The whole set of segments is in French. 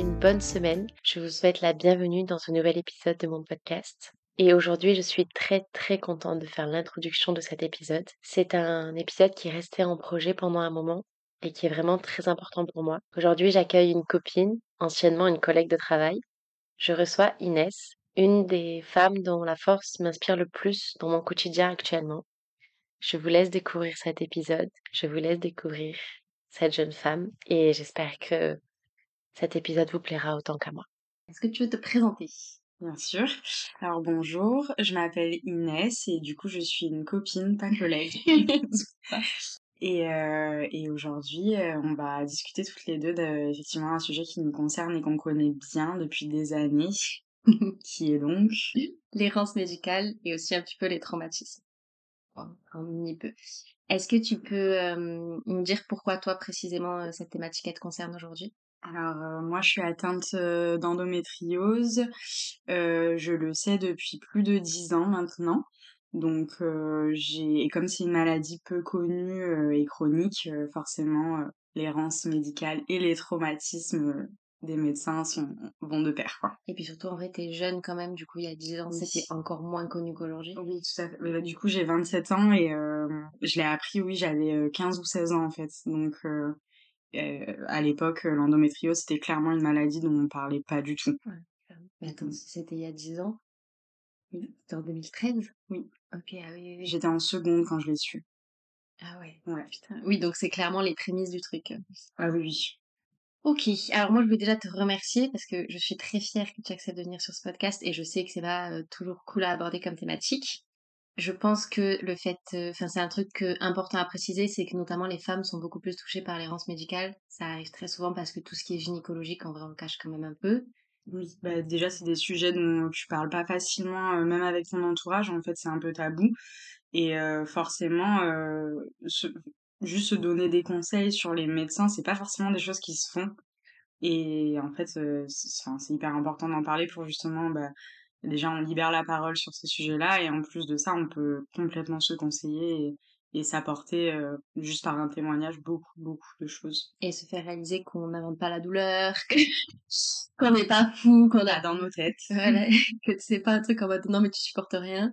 une bonne semaine. Je vous souhaite la bienvenue dans ce nouvel épisode de mon podcast. Et aujourd'hui, je suis très très contente de faire l'introduction de cet épisode. C'est un épisode qui est resté en projet pendant un moment et qui est vraiment très important pour moi. Aujourd'hui, j'accueille une copine, anciennement une collègue de travail. Je reçois Inès, une des femmes dont la force m'inspire le plus dans mon quotidien actuellement. Je vous laisse découvrir cet épisode, je vous laisse découvrir cette jeune femme et j'espère que cet épisode vous plaira autant qu'à moi. Est-ce que tu veux te présenter? Bien sûr. Alors bonjour, je m'appelle Inès et du coup je suis une copine, pas collègue. et, euh, et aujourd'hui euh, on va discuter toutes les deux d'effectivement un sujet qui nous concerne et qu'on connaît bien depuis des années, qui est donc l'errance médicale et aussi un petit peu les traumatismes. un mini peu. Est-ce que tu peux euh, me dire pourquoi toi précisément euh, cette thématique elle te concerne aujourd'hui? Alors euh, moi je suis atteinte d'endométriose, je le sais depuis plus de dix ans maintenant. Donc j'ai et comme c'est une maladie peu connue et chronique, forcément l'errance médicale et les traumatismes des médecins sont, vont de pair, quoi. Et puis surtout, en fait, t'es jeune quand même, du coup, il y a 10 ans, c'était encore moins connu qu'aujourd'hui. Oui, tout à fait. Bah, du coup, j'ai 27 ans et euh, je l'ai appris, oui, j'avais 15 euh, ou 16 ans, en fait. Donc, euh, euh à l'époque, l'endométriose, c'était clairement une maladie dont on parlait pas du tout. Ouais, Mais attends, c'était il y a 10 ans C'était en 2013 Oui. Ok, ah oui, oui. J'étais en seconde quand je l'ai su. Ah ouais. Ouais. Putain. Oui, donc c'est clairement les prémices du truc. Ah oui, oui. Ok, alors moi je voulais déjà te remercier parce que je suis très fière que tu acceptes de venir sur ce podcast et je sais que c'est pas euh, toujours cool à aborder comme thématique. Je pense que le fait, euh, enfin c'est un truc important à préciser, c'est que notamment les femmes sont beaucoup plus touchées par l'errance médicale. Ça arrive très souvent parce que tout ce qui est gynécologique, en vrai, on cache quand même un peu. Oui, bah déjà c'est des sujets dont tu parles pas facilement, euh, même avec ton entourage. En fait, c'est un peu tabou et forcément, juste se donner des conseils sur les médecins, c'est pas forcément des choses qui se font. Et en fait, c'est hyper important d'en parler pour justement, bah, déjà, on libère la parole sur ces sujets-là, et en plus de ça, on peut complètement se conseiller et, et s'apporter, juste par un témoignage, beaucoup, beaucoup de choses. Et se faire réaliser qu'on n'invente pas la douleur, qu'on n'est pas fou, qu'on a dans nos têtes. Voilà, que c'est pas un truc en mode non, mais tu supportes rien.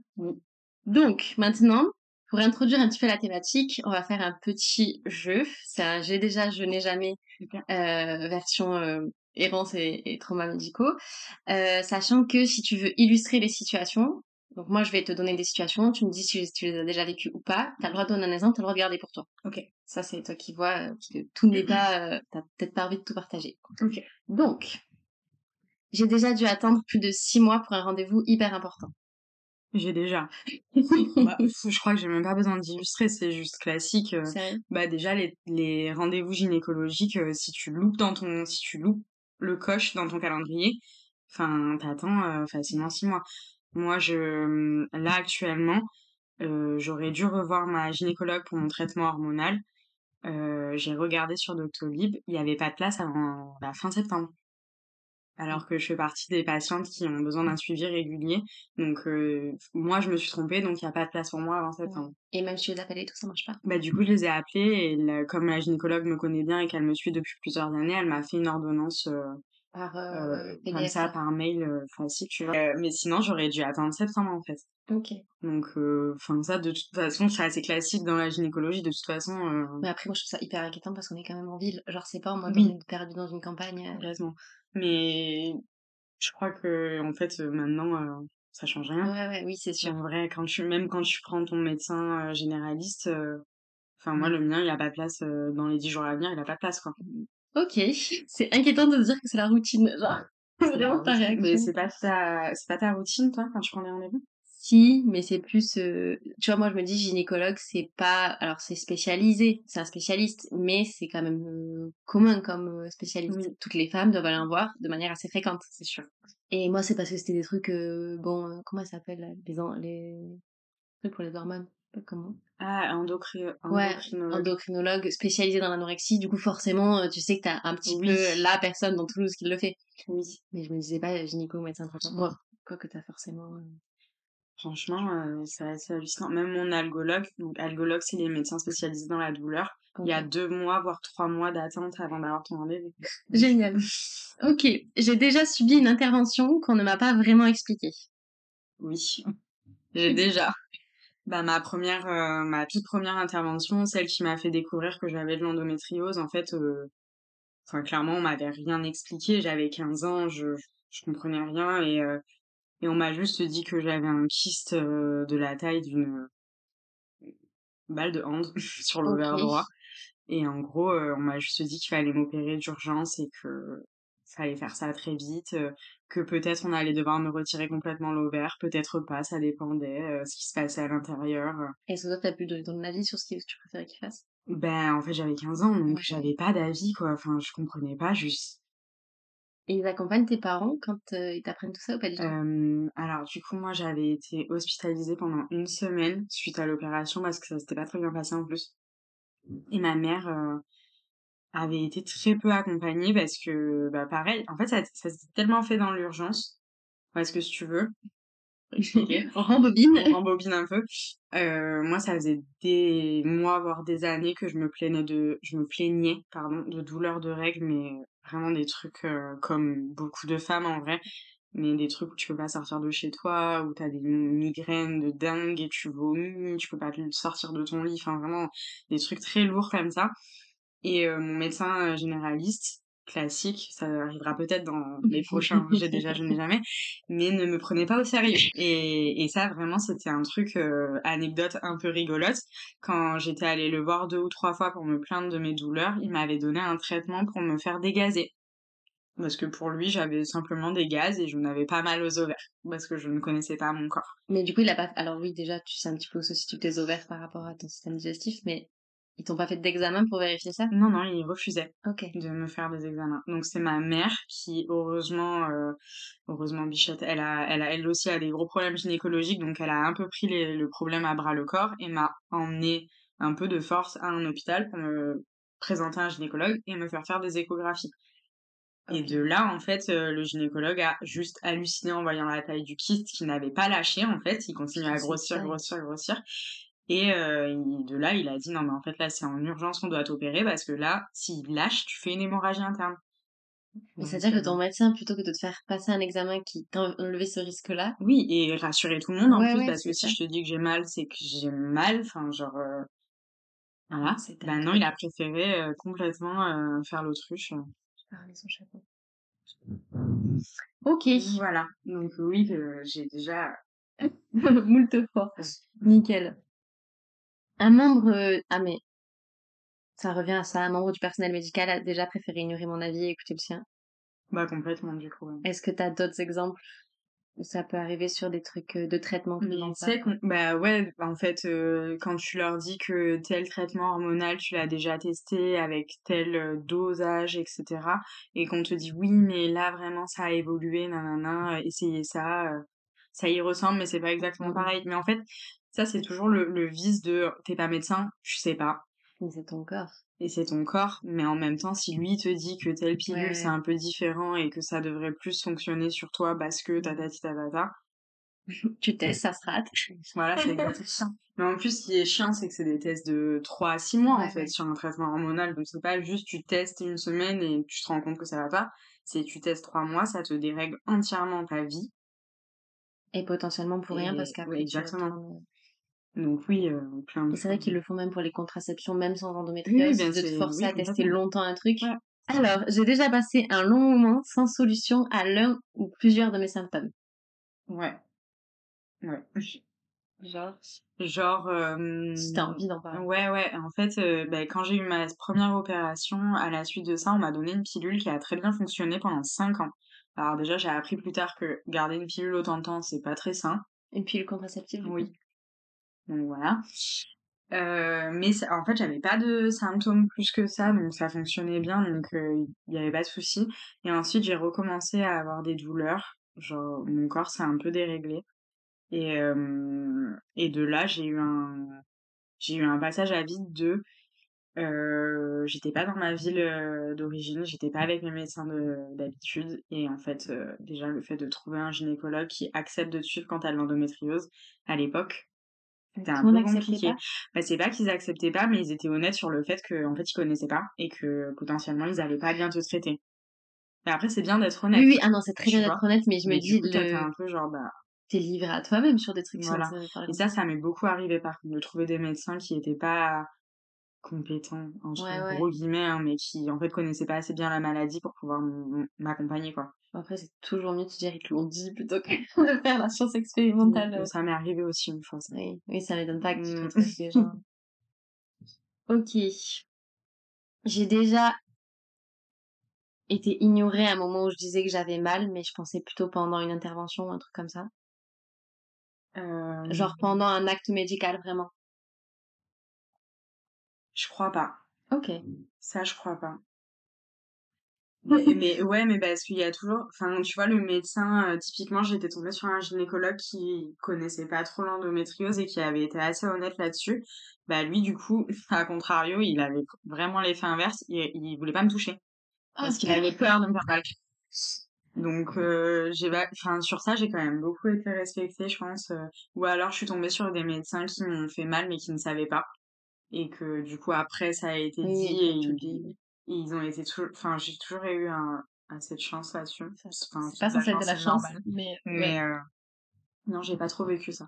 Donc, maintenant, pour introduire un petit peu la thématique, on va faire un petit jeu. C'est un j'ai déjà, je n'ai jamais euh, version euh, errance et, et traumas médicaux. Euh, sachant que si tu veux illustrer les situations, donc moi je vais te donner des situations, tu me dis si tu les as déjà vécues ou pas, t'as le droit de donner un exemple, t'as le droit de garder pour toi. Ok. Ça c'est toi qui vois, euh, parce que tout n'est pas, euh, t'as peut-être pas envie de tout partager. Ok. Donc, j'ai déjà dû attendre plus de six mois pour un rendez-vous hyper important. J'ai déjà. bah, je crois que j'ai même pas besoin d'illustrer, c'est juste classique. Euh. bah déjà les, les rendez-vous gynécologiques, si tu loupes dans ton, si tu loupes le coche dans ton calendrier, enfin t'attends euh, facilement six mois. Moi je, là actuellement, j'aurais dû revoir ma gynécologue pour mon traitement hormonal. j'ai regardé sur Doctolib, il y avait pas de place avant la fin septembre alors que je fais partie des patientes qui ont besoin d'un suivi régulier. Donc euh, moi, je me suis trompée, donc il n'y a pas de place pour moi avant septembre. Et même si je les appelle et tout, ça marche pas Bah du coup, je les ai appelés et comme la gynécologue me connaît bien et qu'elle me suit depuis plusieurs années, elle m'a fait une ordonnance euh, par euh, comme ça, par mail facile, tu vois. mais sinon, j'aurais dû attendre septembre en fait. Ok. Donc, enfin ça, de toute façon, c'est assez classique dans la gynécologie. De toute façon. Mais après, moi, je trouve ça hyper inquiétant parce qu'on est quand même en ville. Genre, c'est pas en mode oui. perdu dans une campagne. Heureusement. Mais je crois que en fait maintenant euh, ça change rien. Ouais, ouais, oui, c'est sûr. En vrai, quand tu même quand tu prends ton médecin euh, généraliste, euh, enfin moi le mien il a pas de place dans les 10 jours à venir, il a pas de place quoi. Ok, c'est inquiétant de dire que c'est la routine. Genre, c'est vraiment ta réaction. Mais c'est pas ta c'est pas ta routine toi quand tu prends des rendez-vous? Si, mais c'est plus, euh, tu vois, moi je me dis gynécologue, c'est pas, alors c'est spécialisé, c'est un spécialiste, mais c'est quand même euh, commun comme euh, spécialité. Toutes les femmes doivent aller en voir de manière assez fréquente, c'est sûr. Et moi c'est parce que c'était des trucs, bon, comment ça s'appelle, les, les trucs pour les hormones, comment Ah, endocri... endocrinologue. Ouais, endocrinologue spécialisé dans l'anorexie. Du coup, forcément, tu sais que t'as un petit peu la personne dans Toulouse qui le fait. Oui. Mais je me disais pas gynéco, médecin traitant. Bon, quoi que t'as forcément Franchement, euh, c'est assez hallucinant. Même mon algologue, donc algologue, c'est les médecins spécialisés dans la douleur. Il y a deux mois, voire trois mois d'attente avant d'avoir ton rendez-vous. Génial. ok, j'ai déjà subi une intervention qu'on ne m'a pas vraiment expliquée. Oui, j'ai déjà. Bah, ma première, euh, ma toute première intervention, celle qui m'a fait découvrir que j'avais de l'endométriose, en fait, euh, enfin, clairement, on m'avait rien expliqué. J'avais 15 ans, je, je comprenais rien et, euh, et on m'a juste dit que j'avais un kyste de la taille d'une balle de hand sur l'ovaire droit. Et en gros, on m'a juste dit qu'il fallait m'opérer d'urgence et que fallait faire ça très vite, que peut-être on allait devoir me retirer complètement l'ovaire, peut-être pas, ça dépendait ce qui se passait à l'intérieur. Est-ce que toi t'as pu donner ton avis sur ce que tu préférais qu'il fasse? Ben en fait j'avais 15 ans donc j'avais pas d'avis quoi, enfin je comprenais pas juste. Et ils accompagnent tes parents quand ils t'apprennent tout ça ou pas du tout? Alors du coup moi j'avais été hospitalisée pendant une semaine suite à l'opération parce que ça s'était pas très bien passé en plus. Et ma mère avait été très peu accompagnée parce que, bah, pareil, en fait, ça, ça s'est tellement fait dans l'urgence. Parce que si tu veux. on rembobine. On rembobine un peu. Euh, moi, ça faisait des mois, voire des années que je me plaignais de, je me plaignais, pardon, de douleurs de règles, mais vraiment des trucs euh, comme beaucoup de femmes en vrai. Mais des trucs où tu peux pas sortir de chez toi, où t'as des migraines de dingue et tu vomis, tu peux pas sortir de ton lit, enfin vraiment des trucs très lourds comme ça. Et mon médecin généraliste, classique, ça arrivera peut-être dans les prochains, j'ai déjà, je n'ai jamais, mais ne me prenait pas au sérieux. Et, et ça, vraiment, c'était un truc, anecdote un peu rigolote. Quand j'étais allée le voir deux ou trois fois pour me plaindre de mes douleurs, il m'avait donné un traitement pour me faire dégazer. Parce que pour lui, j'avais simplement des gaz et je n'avais pas mal aux ovaires. Parce que je ne connaissais pas mon corps. Mais du coup, il a pas. Alors, oui, déjà, tu sais un petit peu où se situent tes ovaires par rapport à ton système digestif, mais ils t'ont pas fait d'examen pour vérifier ça? Non, non, ils refusaient de me faire des examens. Donc c'est ma mère qui, heureusement, euh, heureusement Bichette, elle a, elle a, elle aussi a des gros problèmes gynécologiques, donc elle a un peu pris le problème à bras le corps et m'a emmené un peu de force à un hôpital pour me présenter un gynécologue et me faire faire des échographies. Et de là, en fait, euh, le gynécologue a juste halluciné en voyant la taille du kyste qui n'avait pas lâché, en fait. Il continuait à grossir, grossir, grossir. Et euh, de là, il a dit non, mais en fait, là, c'est en urgence qu'on doit t'opérer parce que là, s'il lâche, tu fais une hémorragie interne. C'est-à-dire que ton euh, médecin, plutôt que de te faire passer un examen qui t'enlevait ce risque-là. Oui, et rassurer tout le monde en plus, parce que si je te dis que j'ai mal, c'est que j'ai mal. Enfin, genre. Euh... Voilà. Ben non, il a préféré euh, complètement faire l'autruche. Parler son chapeau. Ok. Voilà. Donc, oui, j'ai déjà. Moult fois. Nickel. Un membre, euh, ah mais ça revient à ça, un membre du personnel médical a déjà préféré ignorer mon avis et écouter le sien? Bah complètement du coup, Est-ce que tu as d'autres exemples ça peut arriver sur des trucs, euh, de traitement bah ouais, en fait, euh, quand tu leur dis que tel traitement hormonal, tu l'as déjà testé avec tel, dosage et cetera et qu'on te dit: «Oui, mais là vraiment ça a évolué, nanana, essayez ça, ça y ressemble mais c'est pas exactement mmh pareil». Mais en fait, ça, c'est toujours le, le vice de t'es pas médecin, je sais pas. Mais c'est ton corps. Et c'est ton corps, mais en même temps, si lui te dit que telle pilule c'est un peu différent et que ça devrait plus fonctionner sur toi parce que ta ta ta ta tu testes, ça se rate. Voilà, c'est ça. Mais en plus, ce qui est chiant, c'est que c'est des tests de 3 à 6 mois, en fait, sur un traitement hormonal. Donc, c'est pas juste tu testes une semaine et tu te rends compte que ça va pas. C'est tu testes 3 mois, ça te dérègle entièrement ta vie. Et potentiellement pour rien, parce qu'après, exactement. Donc oui, euh, plein de c'est vrai qu'ils le font même pour les contraceptions, même sans endométriose, de te forcer à tester longtemps un truc. Alors, j'ai déjà passé un long moment sans solution à l'un ou plusieurs de mes symptômes. Ouais. Ouais. Genre? Genre... Euh, si t'as envie d'en parler. Ouais, ouais. En fait, euh, bah, quand j'ai eu ma première opération, à la suite de ça, on m'a donné une pilule qui a très bien fonctionné pendant 5 ans. Alors déjà, j'ai appris plus tard que garder une pilule autant de temps, c'est pas très sain. Une pilule contraceptive Oui. Donc voilà. Euh, mais en fait, j'avais pas de symptômes plus que ça, donc ça fonctionnait bien, donc euh, il n'y avait pas de souci. Et ensuite, j'ai recommencé à avoir des douleurs, genre mon corps s'est un peu déréglé. Et, euh, et de là, j'ai eu un j'ai eu un passage à vide de j'étais pas dans ma ville d'origine, j'étais pas avec mes médecins d'habitude. Et en fait, déjà, le fait de trouver un gynécologue qui accepte de te suivre quand t'as de l'endométriose, à l'époque, c'était un peu compliqué. Bah, c'est pas qu'ils acceptaient pas, mais ils étaient honnêtes sur le fait qu'en fait, ils connaissaient pas et que potentiellement, ils allaient pas bien te traiter. Mais après, c'est bien d'être honnête. Oui, oui, ah non, c'est très bien d'être honnête, mais je me dis, le... un peu genre, bah... T'es livré à toi-même sur des trucs voilà. Et ça, ça m'est beaucoup arrivé par contre, de trouver des médecins qui étaient pas compétents, en gros guillemets, hein, mais qui en fait connaissaient pas assez bien la maladie pour pouvoir m'accompagner, quoi. Après, c'est toujours mieux de se dire qu'ils te l'ont dit plutôt que de faire la science expérimentale. ça m'est arrivé aussi une fois, ça. Oui, oui ça m'étonne pas que tu mmh. te les gens. ok. J'ai déjà été ignorée à un moment où je disais que j'avais mal, mais je pensais plutôt pendant une intervention ou un truc comme ça. Euh... Genre pendant un acte médical, vraiment. Je crois pas. Ok. Ça, je crois pas. Mais, ouais, mais parce qu'il y a toujours, enfin, tu vois, le médecin, euh, typiquement, j'étais tombée sur un gynécologue qui connaissait pas trop l'endométriose et qui avait été assez honnête là-dessus. Bah, lui, du coup, à contrario, il avait vraiment l'effet inverse, il, il voulait pas me toucher. Parce qu'il avait peur de me faire mal. Donc, euh, j'ai, enfin, sur ça, j'ai quand même beaucoup été respectée, je pense. Euh, ou alors, je suis tombée sur des médecins qui m'ont fait mal, mais qui ne savaient pas. Et que, du coup, après, ça a été dit et ils, ils ont été toujours, enfin, j'ai toujours eu un, assez de chance là-dessus. Enfin, c'est pas censé être de la chance, mais, mais euh, non, j'ai pas trop vécu ça.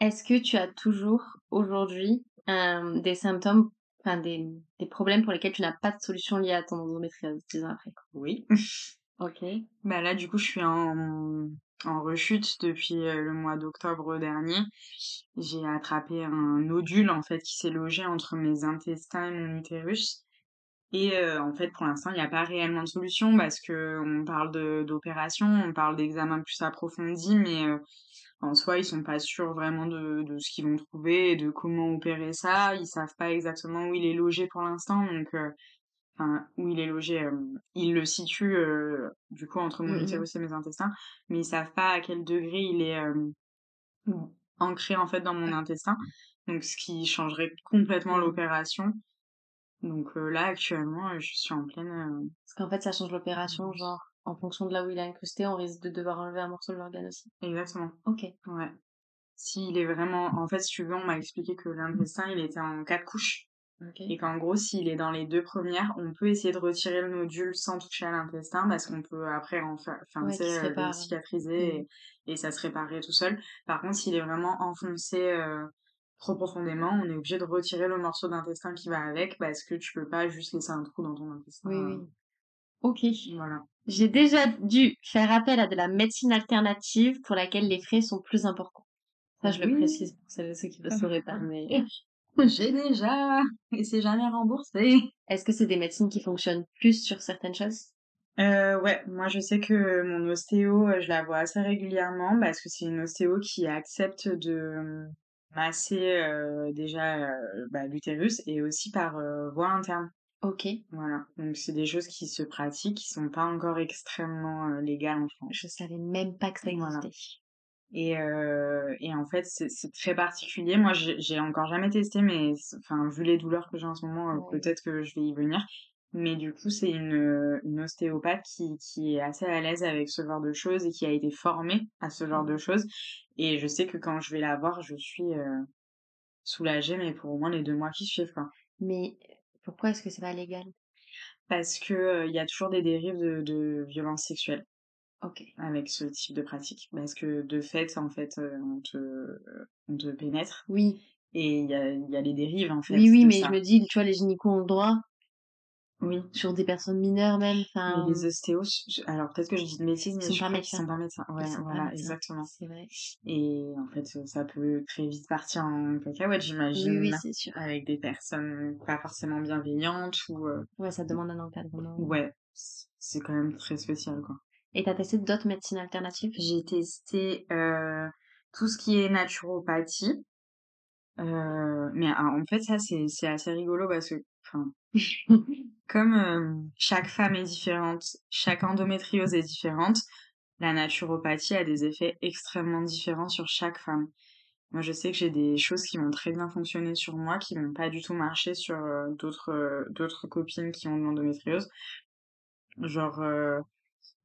Est-ce que tu as toujours aujourd'hui des symptômes enfin des, des problèmes pour lesquels tu n'as pas de solution liée à ton endométriose, après? Oui. ok. Bah là, du coup, je suis en, en rechute depuis euh, le mois d'octobre dernier. J'ai attrapé un nodule, en fait, qui s'est logé entre mes intestins et mon utérus. Et euh, en fait, pour l'instant, il n'y a pas réellement de solution parce que on parle d'opération, on parle d'examen plus approfondi, mais euh, en soi, ils sont pas sûrs vraiment de, de ce qu'ils vont trouver et de comment opérer ça. Ils savent pas exactement où il est logé pour l'instant, donc euh, enfin où il est logé, euh, ils le situent euh, du coup entre mon mmh utérus et mes intestins, mais ils savent pas à quel degré il est ancré en fait dans mon intestin. Donc ce qui changerait complètement mmh. l'opération. Donc là actuellement, je suis en pleine. Parce qu'en fait, ça change l'opération, genre en fonction de là où il est incrusté, on risque de devoir enlever un morceau de l'organe aussi. Exactement. Ok. Ouais. S'il est vraiment, en fait, si tu veux, on m'a expliqué que l'intestin, il était en quatre couches. Et qu'en gros, s'il est dans les deux premières, on peut essayer de retirer le nodule sans toucher à l'intestin parce qu'on peut après en faire, enfin, euh, cicatriser mm. et, ça se réparer tout seul. Par contre, s'il est vraiment enfoncé euh, trop profondément, on est obligé de retirer le morceau d'intestin qui va avec parce que tu peux pas juste laisser un trou dans ton intestin. Oui, oui. Ok. Voilà. J'ai déjà dû faire appel à de la médecine alternative pour laquelle les frais sont plus importants. Ça, je le précise pour celles et ceux qui ne le sauraient pas, mais... J'ai déjà, et c'est jamais remboursé. Est-ce que c'est des médecines qui fonctionnent plus sur certaines choses? Euh, ouais, moi je sais que mon ostéo, euh, je la vois assez régulièrement parce que c'est une ostéo qui accepte de masser déjà bah, l'utérus et aussi par voie interne. Ok. Voilà. Donc c'est des choses qui se pratiquent, qui sont pas encore extrêmement euh, légales en France. Je savais même pas que ça existait. Et, euh, et en fait, c'est très particulier. Moi, j'ai encore jamais testé, mais enfin, vu les douleurs que j'ai en ce moment, euh, peut-être que je vais y venir. Mais du coup, c'est une, une ostéopathe qui, qui est assez à l'aise avec ce genre de choses et qui a été formée à ce genre de choses. Et je sais que quand je vais la voir, je suis euh, soulagée, mais pour au moins les deux mois qui suivent. Quoi. Mais pourquoi est-ce que c'est pas légal? Parce que il y a toujours des dérives de, de violences sexuelles. Ok. Avec ce type de pratique. Parce que de fait, en fait, on te, on te pénètre. Oui. Et il y a, y a les dérives, en fait. Oui, oui, mais je me dis, tu vois, les gynécos ont le droit oui. Sur des personnes mineures même. Enfin... Les ostéos, alors peut-être que je dis de bêtises, mais ils sont pas médecins. sont pas médecins. Ouais, voilà, exactement. C'est vrai. Et en fait, ça peut très vite partir en cacahuète, j'imagine. Oui, oui, c'est sûr. Avec des personnes pas forcément bienveillantes ou. Euh, ouais, ça demande un encadrement. Ouais, c'est quand même très spécial, quoi. Et t'as testé d'autres médecines alternatives? J'ai testé euh, tout ce qui est naturopathie. Euh, mais ah, en fait, ça, c'est assez rigolo parce que, comme euh, chaque femme est différente, chaque endométriose est différente, la naturopathie a des effets extrêmement différents sur chaque femme. Moi, je sais que j'ai des choses qui vont très bien fonctionner sur moi, qui vont pas du tout marcher sur d'autres d'autres copines qui ont de l'endométriose. Genre,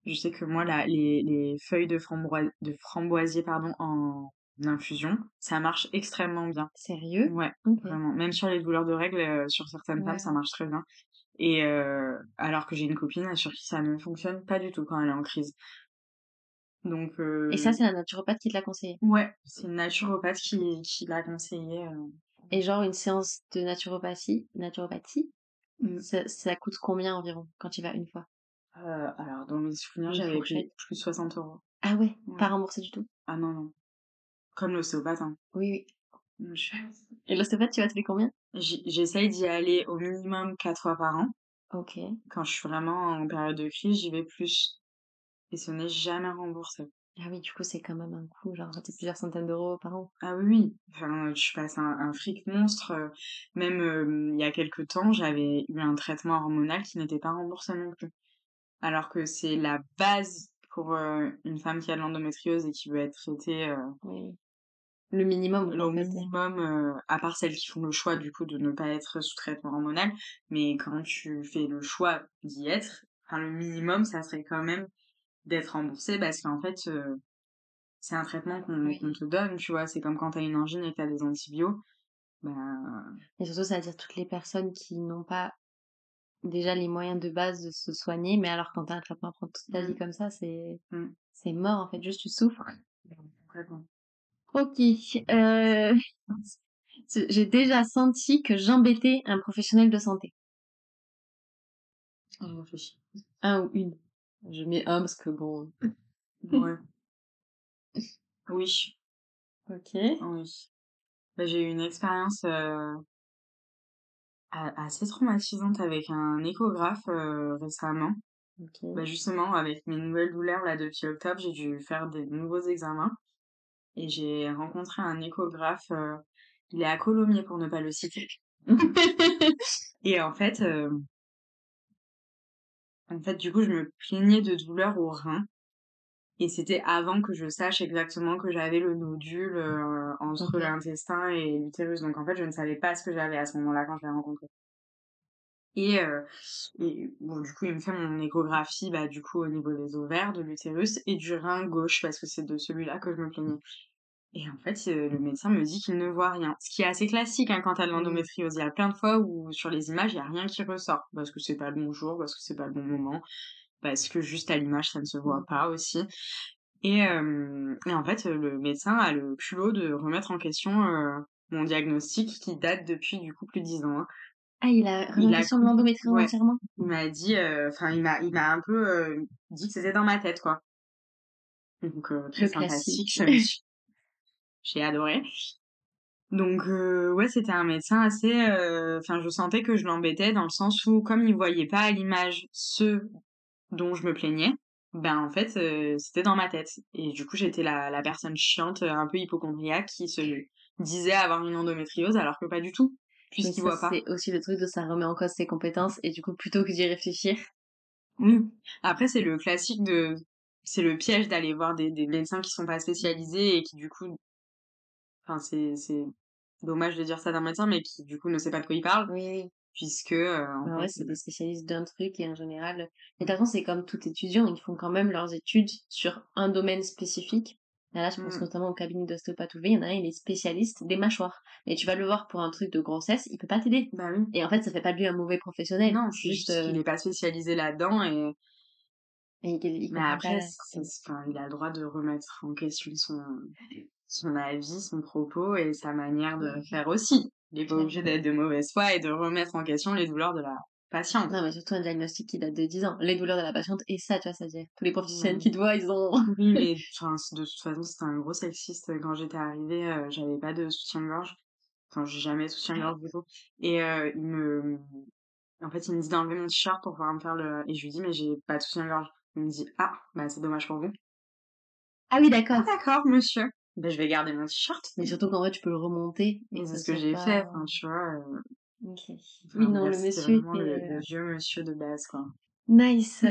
je sais que moi, là, les, les feuilles de, framboisier, de framboisier pardon, en infusion, ça marche extrêmement bien. Sérieux? Ouais, vraiment. Même sur les douleurs de règles, sur certaines femmes, ça marche très bien. Et alors que j'ai une copine sur qui ça ne fonctionne pas du tout quand elle est en crise. Donc, Et ça, c'est la naturopathe qui te l'a conseillé? Ouais, c'est une naturopathe qui, qui l'a conseillé. Et genre, une séance de naturopathie, naturopathie mmh. ça, ça, coûte combien environ quand tu vas une fois? Euh, Alors, dans mes souvenirs, j'avais payé plus de 60 euros. Ah ouais, Pas remboursé du tout? Ah non, non. Comme l'ostéopathe. Hein. Oui, oui. Et l'ostéopathe, tu vas te faire combien J'essaye d'y aller au minimum 4 fois par an. Ok. Quand je suis vraiment en période de crise, j'y vais plus. Et ce n'est jamais remboursé. Ah oui, du coup, c'est quand même un coût, genre, c'est plusieurs centaines d'euros par an. Ah oui, oui. Enfin, je passe un, un fric monstre. Euh, même euh, il y a quelques temps, j'avais eu un traitement hormonal qui n'était pas remboursé non plus. Alors que c'est la base pour euh, une femme qui a de l'endométriose et qui veut être traitée. oui. Le minimum. Le minimum, à part celles qui font le choix, du coup, de ne pas être sous traitement hormonal. Mais quand tu fais le choix d'y être, enfin, le minimum, ça serait quand même d'être remboursé parce qu'en fait, euh, c'est un traitement qu'on te donne, tu vois. C'est comme quand t'as une angine et que t'as des antibiotiques. Ben... Et surtout, ça veut dire toutes les personnes qui n'ont pas déjà les moyens de base de se soigner, mais alors quand t'as un traitement à prendre toute ta vie mmh. comme ça, c'est mmh. c'est mort en fait, juste tu souffres. Ok. Euh... J'ai déjà senti que j'embêtais un professionnel de santé. Un ou une. Je mets un parce que bon. Ouais. oui. Ok. Oui. Bah, j'ai eu une expérience euh, assez traumatisante avec un échographe euh, récemment. Okay. Bah, justement, avec mes nouvelles douleurs là depuis octobre, j'ai dû faire des nouveaux examens. Et j'ai rencontré un échographe. Euh, il est à Colomiers pour ne pas le citer. et en fait, en fait, du coup, je me plaignais de douleurs au rein. Et c'était avant que je sache exactement que j'avais le nodule euh, entre l'intestin et l'utérus. Donc en fait, je ne savais pas ce que j'avais à ce moment-là quand je l'ai rencontré. Et, euh, et, bon, du coup, il me fait mon échographie, bah, du coup, au niveau des ovaires, de l'utérus et du rein gauche, parce que c'est de celui-là que je me plaignais. Et en fait, euh, le médecin me dit qu'il ne voit rien. Ce qui est assez classique hein, quand t'as de mmh. l'endométriose. Il y a plein de fois où sur les images, il n'y a rien qui ressort. Parce que c'est pas le bon jour, parce que c'est pas le bon moment, parce que juste à l'image, ça ne se voit mmh. pas aussi. Et, euh, et en fait, le médecin a le culot de remettre en question mon diagnostic qui date depuis du coup plus de 10 ans. Hein. Ah, il a remis question l'endométriose entièrement? Il m'a dit, enfin, il m'a il m'a un peu dit que c'était dans ma tête, quoi. Donc, très sympathique j'ai adoré. Donc euh, ouais, c'était un médecin assez. Euh, enfin, je sentais que je l'embêtais dans le sens où comme il voyait pas à l'image ce dont je me plaignais, ben en fait euh, c'était dans ma tête. Et du coup j'étais la, la personne chiante, un peu hypochondriaque qui se disait avoir une endométriose alors que pas du tout, puisqu'il voit pas. C'est aussi le truc de ça remet en cause ses compétences et du coup plutôt que d'y réfléchir. Oui. Après c'est le classique de c'est le piège d'aller voir des, des médecins qui sont pas spécialisés et qui du coup Enfin, c'est, c'est dommage de dire ça d'un médecin, mais qui du coup ne sait pas de quoi il parle. Oui, oui. Puisque. Euh, bah c'est des spécialistes d'un truc et en général. Mais de toute façon, c'est comme tout étudiant, ils font quand même leurs études sur un domaine spécifique. Là, je pense mmh. notamment au cabinet d'ostéopathe il y en a un, il est spécialiste des mâchoires. Mais tu vas le voir pour un truc de grossesse, il peut pas t'aider. Bah oui. Et en fait, ça fait pas de lui un mauvais professionnel. Non, c'est juste. qu'il euh, est pas spécialisé là-dedans et. Et il, mais après, il a le droit de remettre en question son, son avis, son propos et sa manière de faire aussi. Il n'est pas obligé d'être de mauvaise foi et de remettre en question les douleurs de la patiente. Non, mais surtout un diagnostic qui date de 10 ans. Les douleurs de la patiente et ça, tu vois, ça dire. Tous les professionnels qui te voient, ils ont. oui, mais de toute façon, c'était un gros sexiste. Quand j'étais arrivée, euh, j'avais pas de soutien-gorge. Enfin, j'ai jamais soutien-gorge du coup. Et euh, il me. En fait, il me dit d'enlever mon t-shirt pour pouvoir me faire le. Et je lui dis, mais j'ai pas de soutien-gorge. Il me dit, ah, bah c'est dommage pour vous. Ah oui, d'accord. Ah, d'accord, monsieur ben, je vais garder mon t-shirt. Mais surtout qu'en vrai, tu peux le remonter. Et c'est ce que j'ai fait, enfin, tu vois. Euh... oui, non, le monsieur était... Le, le, vieux monsieur de base, quoi. Nice.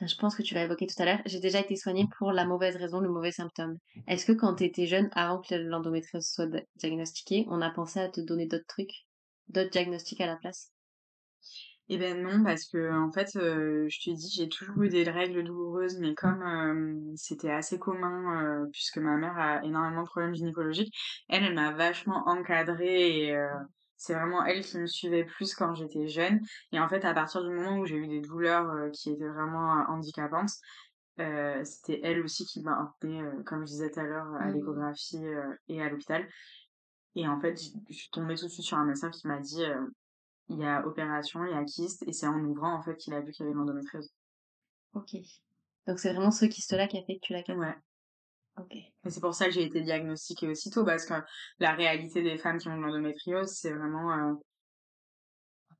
je pense que tu l'as évoqué tout à l'heure, j'ai déjà été soignée pour la mauvaise raison, le mauvais symptôme. Est-ce que quand tu étais jeune, avant que l'endométriose soit diagnostiquée, on a pensé à te donner d'autres trucs, d'autres diagnostics à la place? Eh ben non, parce que en fait, euh, je te dis, j'ai toujours eu des règles douloureuses, mais comme euh, c'était assez commun, euh, puisque ma mère a énormément de problèmes gynécologiques, elle, elle m'a vachement encadrée et c'est vraiment elle qui me suivait plus quand j'étais jeune. Et en fait, à partir du moment où j'ai eu des douleurs qui étaient vraiment handicapantes, c'était elle aussi qui m'a emmenée, comme je disais tout à l'heure, à mmh. l'échographie et à l'hôpital. Et en fait, je suis tombée tout de suite sur un médecin qui m'a dit il y a opération, il y a kyste, et c'est en ouvrant en fait qu'il a vu qu'il y avait l'endométriose. Ok. Donc c'est vraiment ce kyste-là qui a fait que tu l'as capté? Ouais. Ok. Et c'est pour ça que j'ai été diagnostiquée aussitôt, parce que la réalité des femmes qui ont de l'endométriose, c'est vraiment... Euh,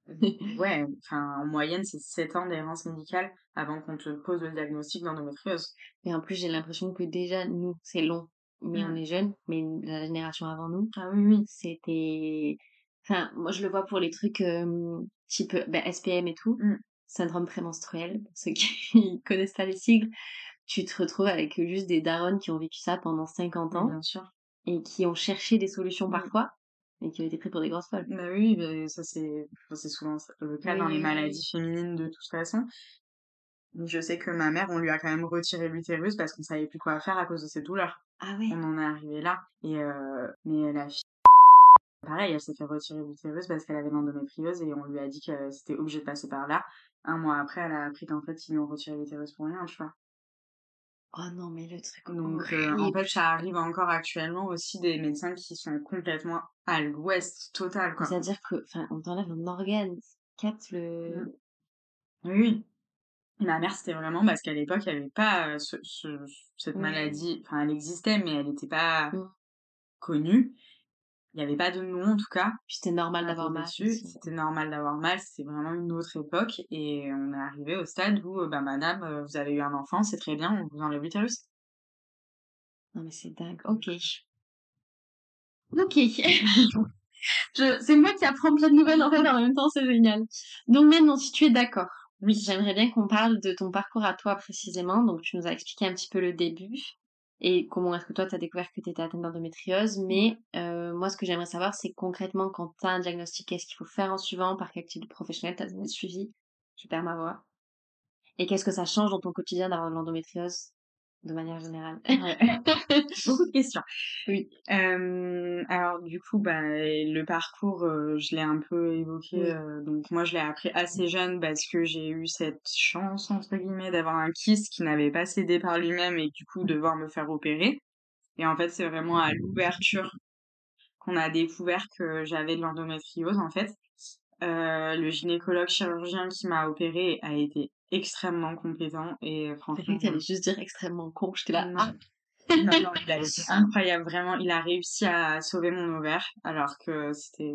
ouais, enfin, en moyenne, c'est 7 ans d'errance médicale avant qu'on te pose le diagnostic d'endométriose. Et en plus, j'ai l'impression que déjà, nous, c'est long, mais on mmh. est jeunes, mais la génération avant nous, ah oui, oui. c'était Enfin, moi, je le vois pour les trucs type ben, SPM et tout, mmh. syndrome prémenstruel, pour ceux qui connaissent pas les sigles. Tu te retrouves avec juste des darons qui ont vécu ça pendant 50 ans. Bien sûr. Et qui ont cherché des solutions mmh. parfois, et qui ont été pris pour des grosses folles. Bah oui, bah, ça c'est souvent le cas dans les maladies féminines de toute façon. Je sais que ma mère, on lui a quand même retiré l'utérus parce qu'on savait plus quoi faire à cause de ses douleurs. Ah ouais. On en est arrivé là. Et mais la fille Pareil, elle s'est fait retirer l'utérus parce qu'elle avait l'endométriose et on lui a dit que c'était obligé de passer par là. Un mois après, elle a appris qu'en fait, ils lui ont retiré l'utérus pour rien, tu vois. Oh non, mais le truc. Donc, euh, en fait, ça arrive encore actuellement aussi des médecins qui sont complètement à l'ouest total, quoi. C'est-à-dire que, enfin, on t'enlève un organe, capte le. Mmh. Oui. Ma mère, c'était vraiment parce qu'à l'époque, il n'y avait pas euh, ce, cette maladie. Enfin, elle existait, mais elle n'était pas mmh. connue. Il n'y avait pas de nom en tout cas. Puis c'était normal d'avoir mal. C'était normal d'avoir mal, c'était vraiment une autre époque. Et on est arrivé au stade où, bah, madame, euh, vous avez eu un enfant, c'est très bien, on vous enlève l'utérus. Non mais c'est dingue. Ok. Ok. c'est moi qui apprends plein de nouvelles en fait en même temps, c'est génial. Donc maintenant, si tu es d'accord, oui, j'aimerais bien qu'on parle de ton parcours à toi précisément. Donc tu nous as expliqué un petit peu le début et comment est-ce que toi, tu as découvert que tu étais atteinte d'endométriose? Mais euh, moi, ce que j'aimerais savoir, c'est concrètement, quand tu un diagnostic, qu'est-ce qu'il faut faire en suivant, par quel type de professionnel tu as suivi? Je perds ma voix. Et qu'est-ce que ça change dans ton quotidien d'avoir de l'endométriose? De manière générale Beaucoup de questions. Oui. Euh, alors du coup, bah, le parcours, euh, je l'ai un peu évoqué. Euh, donc moi, je l'ai appris assez jeune parce que j'ai eu cette chance entre guillemets d'avoir un kyste qui n'avait pas cédé par lui-même et du coup devoir me faire opérer. Et en fait, c'est vraiment à l'ouverture qu'on a découvert que j'avais de l'endométriose en fait. le gynécologue chirurgien qui m'a opéré a été extrêmement compétent et franchement. Tu allais juste dire extrêmement con, j'étais là. Non. Ah! non, non, il a été incroyable, vraiment. Il a réussi à sauver mon ovaire alors que c'était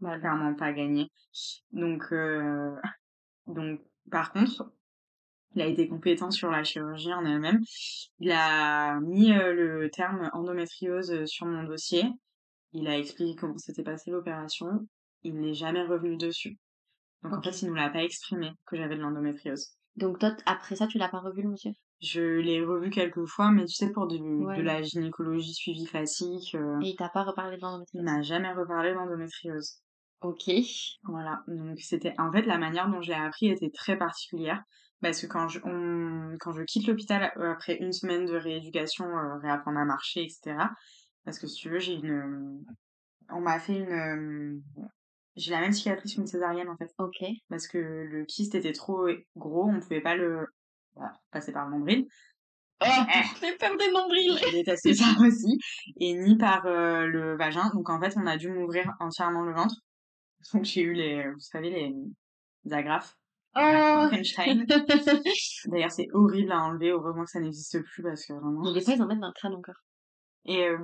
clairement pas gagné. Donc, euh... donc, par contre, il a été compétent sur la chirurgie en elle-même. Il a mis euh, le terme endométriose sur mon dossier. Il a expliqué comment s'était passée l'opération. Il n'est jamais revenu dessus. Donc en fait, il nous l'a pas exprimé que j'avais de l'endométriose. Donc toi, après ça, tu l'as pas revu le monsieur? Je l'ai revu quelques fois, mais tu sais, pour de, de la gynécologie suivie classique. Euh, Et il t'a pas reparlé de l'endométriose? Il m'a jamais reparlé de l'endométriose. Ok. Voilà. Donc c'était, en fait, la manière dont je l'ai appris était très particulière. Parce que quand je, quand je quitte l'hôpital euh, après une semaine de rééducation, euh, réapprendre à marcher, etc. Parce que si tu veux, j'ai une, on m'a fait une, j'ai la même cicatrice qu'une césarienne en fait. Ok. Parce que le kyste était trop gros, on pouvait pas le passer par le nombril. Oh, j'ai peur des nombrils. J'ai détesté ça aussi. Et ni par euh, le vagin. Donc en fait, on a dû m'ouvrir entièrement le ventre. Donc j'ai eu les, vous savez, les, agrafes. Oh D'ailleurs, c'est horrible à enlever. Heureusement que ça n'existe plus parce que vraiment. Mais des fois, ils en mettent dans le crâne encore. Et euh,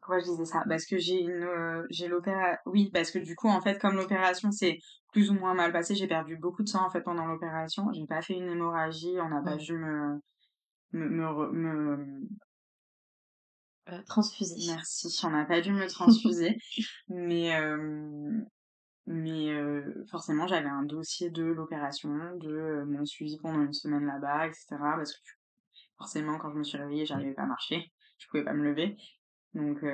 pourquoi je disais ça? Parce que j'ai une, euh, j'ai l'opération. Oui, parce que du coup, en fait, comme l'opération s'est plus ou moins mal passée, j'ai perdu beaucoup de sang en fait pendant l'opération. J'ai pas fait une hémorragie, on n'a pas dû me, me, me, me... Euh, transfuser. Merci, on n'a pas dû me transfuser, mais euh, Mais forcément, j'avais un dossier de l'opération, de mon suivi pendant une semaine là-bas, etc. Parce que forcément, quand je me suis réveillée, j'arrivais pas à marcher, je pouvais pas me lever. Donc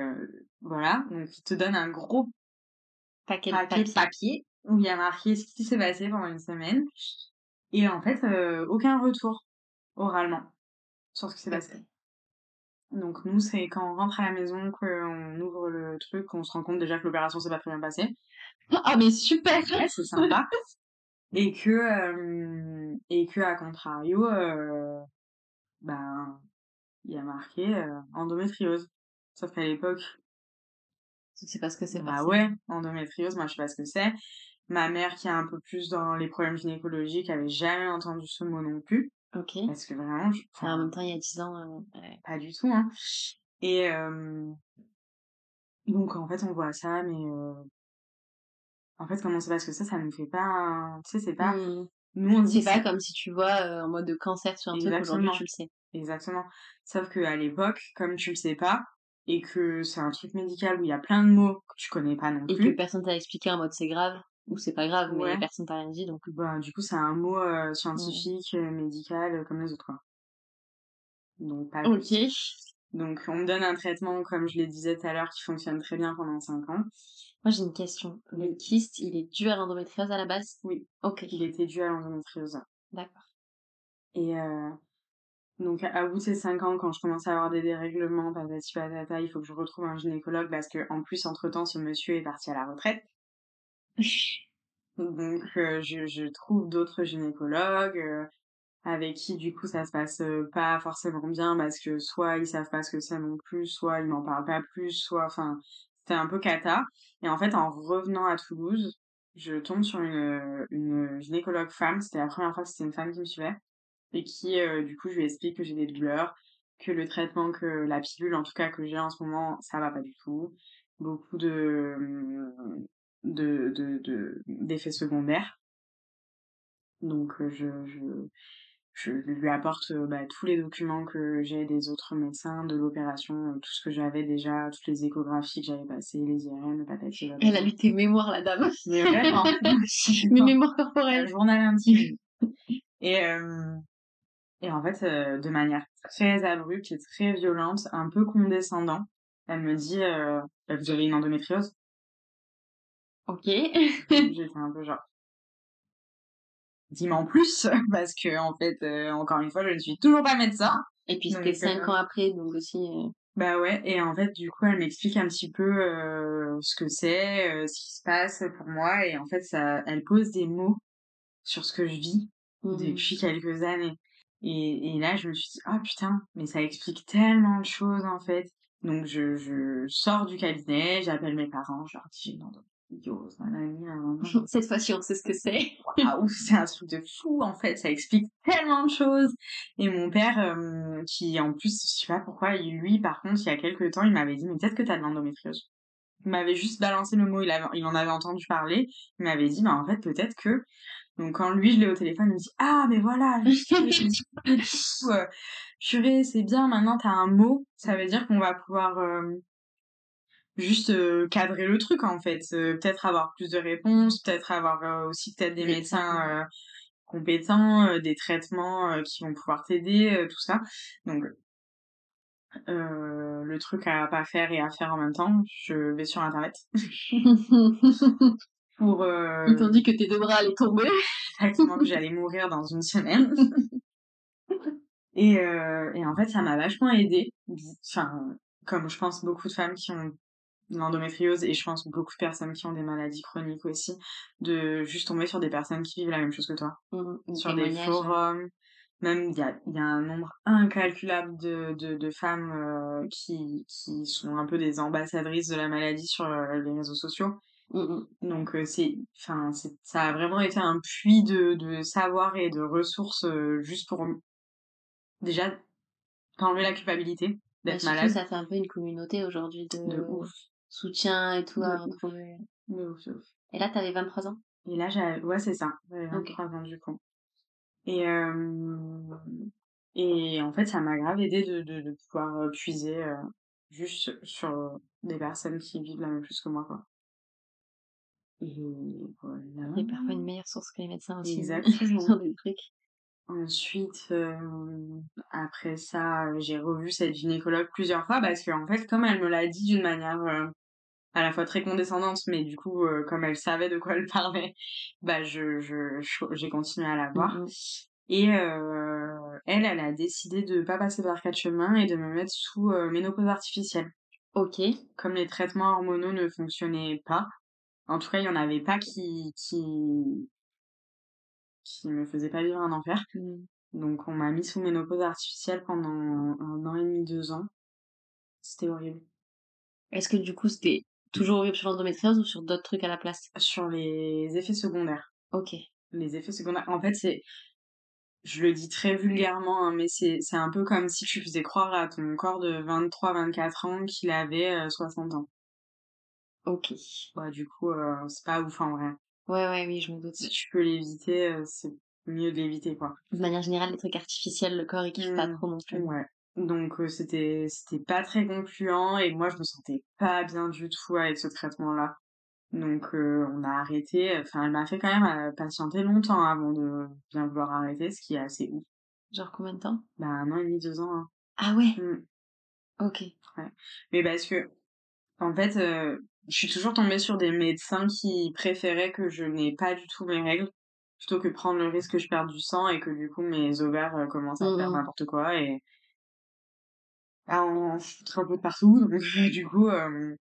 voilà, donc il te donne un gros paquet, de papier. où il y a marqué ce qui s'est passé pendant une semaine. Et en fait, aucun retour oralement sur ce qui s'est passé. Donc nous, c'est quand on rentre à la maison, qu'on ouvre le truc, qu'on se rend compte déjà que l'opération s'est pas très bien passée. Ah mais super C'est sympa. et que, euh, et que à contrario, euh, ben, il y a marqué euh, endométriose. Sauf qu'à l'époque... Tu sais pas ce que c'est Bah ouais, endométriose, moi je sais pas ce que c'est. Ma mère, qui est un peu plus dans les problèmes gynécologiques, avait jamais entendu ce mot non plus. Ok. Parce que vraiment... Je... en même temps, il y a 10 ans... Euh, pas du tout, hein. Et... Euh... Donc en fait, on voit ça, mais... Euh... En fait, comment c'est parce que ça, ça ne fait pas... Un... Tu sais, c'est pas... Mmh. Nous, on dit... C'est pas comme si tu vois en mode de cancer sur un truc, aujourd'hui tu le sais. Exactement. Sauf qu'à l'époque, comme tu le sais pas, et que c'est un truc médical où il y a plein de mots que tu connais pas non plus. Et que personne t'a expliqué en mode c'est grave ou c'est pas grave, mais personne t'a rien dit donc. Bah, du coup, c'est un mot euh, scientifique, euh, médical, euh, comme les autres, quoi. Donc, pas Ok. Donc, on me donne un traitement, comme je le disais tout à l'heure, qui fonctionne très bien pendant 5 ans. Moi, j'ai une question. Le kyste, il est dû à l'endométriose à la base? Oui. Ok. Il était dû à l'endométriose. D'accord. Et euh, donc, à bout de ces 5 ans, quand je commence à avoir des dérèglements, patati patata, il faut que je retrouve un gynécologue parce que, en plus, entre-temps, ce monsieur est parti à la retraite. Donc, euh, je, je, trouve d'autres gynécologues euh, avec qui, du coup, ça se passe euh, pas forcément bien parce que soit ils savent pas ce que c'est non plus, soit ils m'en parlent pas plus, soit, enfin, c'était un peu cata. Et en fait, en revenant à Toulouse, je tombe sur une, une gynécologue femme. C'était la première fois que c'était une femme qui me suivait. Et qui, du coup, je lui explique que j'ai des douleurs, que le traitement, que la pilule, en tout cas, que j'ai en ce moment, ça va pas du tout. Beaucoup de, de, de, d'effets secondaires. Donc je, je, je lui apporte bah, tous les documents que j'ai des autres médecins, de l'opération, tout ce que j'avais déjà, toutes les échographies que j'avais passées, les IRM, le patati. Elle a lu tes mémoires, la dame. Mais vraiment. Mes mémoires corporelles. Le journal intime. Et, euh, et en fait, de manière très abrupte et très violente, un peu condescendant, elle me dit euh, bah, Vous avez une endométriose? Ok. J'étais un peu genre. Dis-moi en plus, parce que en fait, euh, encore une fois, je ne suis toujours pas médecin. Et puis c'était cinq euh, ans après, donc aussi. Euh. Bah ouais, et en fait, du coup, elle m'explique un petit peu ce que c'est, ce qui se passe pour moi, et en fait, ça, elle pose des mots sur ce que je vis mmh. depuis quelques années. Et, et là, je me suis dit, oh putain, mais ça explique tellement de choses en fait. Donc je, je sors du cabinet, j'appelle mes parents, je leur dis j'ai une Cette fois-ci, on sait ce que c'est. Waouh, c'est un truc de fou, en fait. Ça explique tellement de choses. Et mon père, euh, qui, en plus, je sais pas pourquoi, lui, par contre, il y a quelques temps, il m'avait dit, mais peut-être que t'as de l'endométriose. Il m'avait juste balancé le mot, il, avait, il en avait entendu parler. Il m'avait dit, bah, en fait, peut-être que. Donc, quand lui, je l'ai au téléphone, il me dit, ah, mais voilà, purée, c'est bien, maintenant, t'as un mot. Ça veut dire qu'on va pouvoir, euh, juste euh, cadrer le truc en fait. Euh, peut-être avoir plus de réponses peut-être avoir euh, aussi peut-être des médecins compétents des traitements qui vont pouvoir t'aider tout ça. Donc le truc à pas faire et à faire en même temps je vais sur internet pour ils t'ont dit que tes deux bras allaient tomber. Exactement que j'allais mourir dans une semaine. Et, et en fait ça m'a vachement aidé enfin comme je pense beaucoup de femmes qui ont l'endométriose et je pense beaucoup de personnes qui ont des maladies chroniques aussi, de juste tomber sur des personnes qui vivent la même chose que toi. Mmh, sur des forums, même il y a, y a un nombre incalculable de, de, de femmes euh, qui, qui sont un peu des ambassadrices de la maladie sur euh, les réseaux sociaux. Mmh. Donc c'est, enfin, ça a vraiment été un puits de, de savoir et de ressources juste pour déjà t'enlever la culpabilité d'être bah, malade. ça fait un peu une communauté aujourd'hui de, de ouf soutien et tout à retrouver. Et là, t'avais 23 ans? Et là, j'avais... Ouais, c'est ça. J'avais 23 ans, du coup. Et, euh... et en fait, ça m'a grave aidé de, de, de pouvoir puiser euh, juste sur des personnes qui vivent la même chose que moi, quoi. Et voilà. Et parfois une meilleure source que les médecins aussi. Exactement. des trucs. Ensuite, après ça, j'ai revu cette gynécologue plusieurs fois parce qu'en en fait, comme elle me l'a dit d'une manière à la fois très condescendante, mais du coup, comme elle savait de quoi elle parlait, bah je, je, j'ai continué à la voir. Mmh et elle, elle a décidé de pas passer par quatre chemins et de me mettre sous ménopause artificielle. Ok. Comme les traitements hormonaux ne fonctionnaient pas, en tout cas, il y en avait pas qui qui qui me faisaient pas vivre un enfer. Mmh. Donc on m'a mis sous ménopause artificielle pendant un an et demi, deux ans. C'était horrible. Est-ce que du coup c'était toujours horrible sur l'endométriose ou sur d'autres trucs à la place? Sur les effets secondaires. Ok. Les effets secondaires. En fait, c'est. Je le dis très vulgairement, hein, mais c'est un peu comme si tu faisais croire à ton corps de 23-24 ans qu'il avait 60 euh, ans. Ok. Bah, du coup, euh, c'est pas ouf en vrai. Ouais, ouais, oui, je me doute. Si tu peux l'éviter, euh, c'est mieux de l'éviter, quoi. De manière générale, les trucs artificiels, le corps, il kiffe pas mmh, trop non plus. Ouais. Donc, euh, c'était, c'était pas très concluant et moi, je me sentais pas bien du tout avec ce traitement-là. Donc, euh, on a arrêté. Enfin, elle m'a fait quand même patienter longtemps avant de bien vouloir arrêter, ce qui est assez ouf. Genre combien de temps? Bah, un an et demi, deux ans. Hein. Ah ouais? Mmh. Ok. Ouais. Mais parce que, en fait, je suis toujours tombée sur des médecins qui préféraient que je n'ai pas du tout mes règles plutôt que prendre le risque que je perde du sang et que du coup mes ovaires euh, commencent à faire mmh n'importe quoi et à en foutre un peu de partout. Donc du coup euh,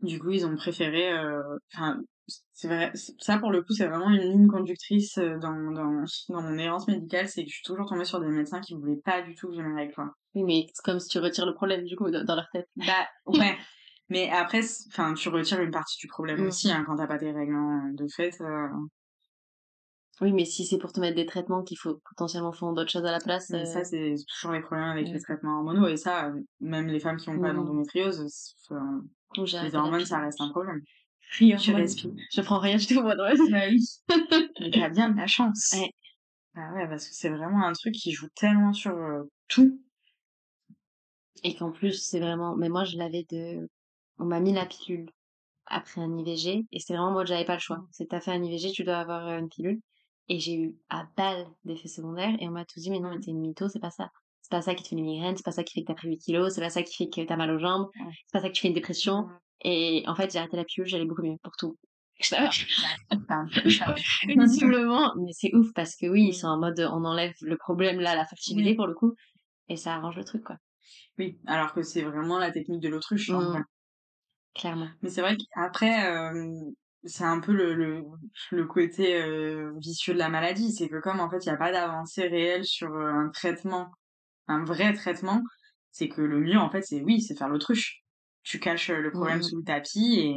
du coup ils ont préféré euh, enfin c'est vrai ça pour le coup c'est vraiment une ligne conductrice dans, dans, dans mon errance médicale c'est que je suis toujours tombée sur des médecins qui voulaient pas du tout que j'ai mes règles quoi. Oui mais c'est comme si tu retires le problème du coup dans leur tête. Bah ouais Mais après, enfin, tu retires une partie du problème mmh. aussi hein, quand t'as pas tes règles hein, de fait. Euh. Oui, mais si c'est pour te mettre des traitements qu'il faut potentiellement faire d'autres choses à la place. Ça, euh. c'est toujours les problèmes avec les traitements hormonaux. Et ça, même les femmes qui n'ont pas mmh. d'endométriose, les hormones, ça reste un problème. je respire. Je prends rien du tout, moi, bah oui. mais t'as bien de la chance. Ouais. Bah ouais, parce que c'est vraiment un truc qui joue tellement sur euh, tout. Et qu'en plus, c'est vraiment. Mais moi, je l'avais de on m'a mis la pilule après un IVG et c'est vraiment moi j'avais pas le choix. C'est t'as fait un IVG, tu dois avoir euh, une pilule et j'ai eu à balle d'effets secondaires et on m'a tout dit mais non mais t'es une mytho, c'est pas ça. C'est pas ça qui te fait des migraines, c'est pas ça qui fait que t'as pris 8 kilos, c'est pas ça qui fait que t'as mal aux jambes, c'est pas ça qui te fait une dépression. Et en fait j'ai arrêté la pilule, j'allais beaucoup mieux pour tout. Visiblement, mais c'est ouf parce que oui, ils sont en mode on enlève le problème là, la fertilité pour le coup, et ça arrange le truc quoi. Oui, alors que c'est vraiment la technique de l'autruche. Mmh. Clairement. Mais c'est vrai qu'après, c'est un peu le, le, le côté vicieux de la maladie. C'est que comme en fait, il n'y a pas d'avancée réelle sur un traitement, un vrai traitement, c'est que le mieux, en fait, c'est oui, c'est faire l'autruche. Tu caches le problème mmh. sous le tapis et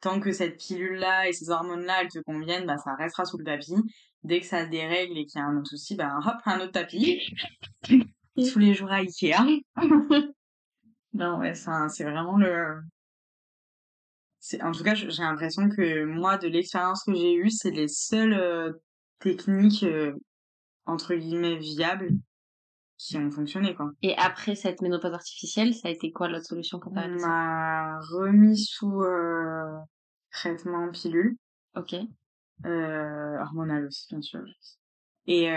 tant que cette pilule-là et ces hormones-là, elles te conviennent, bah, ça restera sous le tapis. Dès que ça se dérègle et qu'il y a un autre souci, bah, hop, un autre tapis. Tous les jours à Ikea. non, ouais, c'est vraiment le, en tout cas, j'ai l'impression que moi, de l'expérience que j'ai eue, c'est les seules euh, techniques euh, entre guillemets viables qui ont fonctionné quoi. Et après cette ménopause artificielle, ça a été quoi l'autre solution qu'on On m'a remis sous euh, traitement pilule. Ok. hormonal aussi bien sûr. Et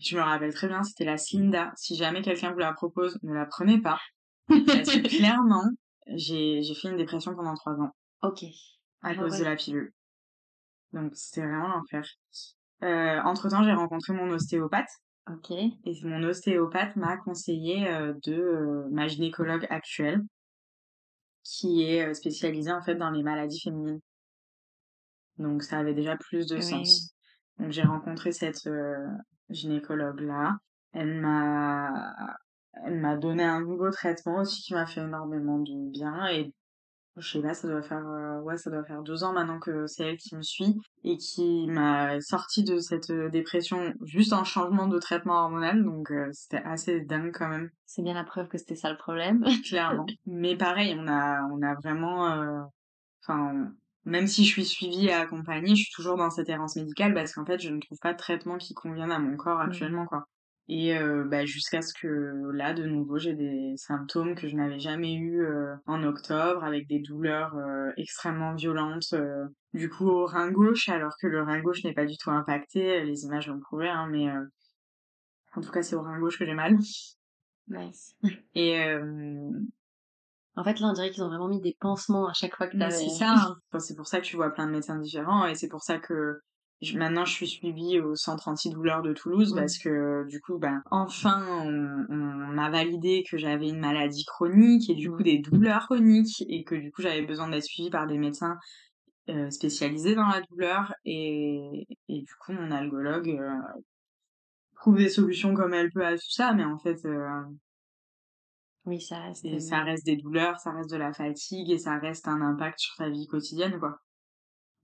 je me rappelle très bien, c'était la Slinda. Si jamais quelqu'un vous la propose, ne la prenez pas. Parce que clairement, j'ai j'ai fait une dépression pendant trois ans. Ok. À cause de la pilule. Donc c'était vraiment l'enfer. Euh, entre temps, j'ai rencontré mon ostéopathe. Ok. Et mon ostéopathe m'a conseillé euh, de euh, ma gynécologue actuelle, qui est spécialisée en fait dans les maladies féminines. Donc ça avait déjà plus de sens. Donc j'ai rencontré cette gynécologue là. Elle m'a elle m'a donné un nouveau traitement aussi qui m'a fait énormément de bien et je sais pas, ça doit faire euh, ouais, ça doit faire deux ans maintenant que c'est elle qui me suit et qui m'a sorti de cette euh, dépression juste en changement de traitement hormonal, donc euh, c'était assez dingue quand même. C'est bien la preuve que c'était ça le problème. Clairement. Mais pareil, on a on a vraiment, enfin, même si je suis suivie et accompagnée, je suis toujours dans cette errance médicale parce qu'en fait, je ne trouve pas de traitement qui convienne à mon corps mmh. actuellement, quoi. Et bah, jusqu'à ce que là, de nouveau, j'ai des symptômes que je n'avais jamais eu en octobre, avec des douleurs extrêmement violentes, du coup au rein gauche, alors que le rein gauche n'est pas du tout impacté. Les images l'ont prouvé, hein, mais en tout cas, c'est au rein gauche que j'ai mal. Nice. Et en fait, là, on dirait qu'ils ont vraiment mis des pansements à chaque fois que t'avais... C'est ça. Hein. c'est pour ça que tu vois plein de médecins différents et c'est pour ça que maintenant je suis suivie au centre antidouleur de Toulouse parce que du coup, ben, enfin, on, m'a validé que j'avais une maladie chronique et du coup des douleurs chroniques et que du coup j'avais besoin d'être suivie par des médecins euh, spécialisés dans la douleur et, et du coup mon algologue euh, trouve des solutions comme elle peut à tout ça, mais en fait, euh, oui, ça reste. Et ça reste des douleurs, ça reste de la fatigue et ça reste un impact sur ta vie quotidienne, quoi.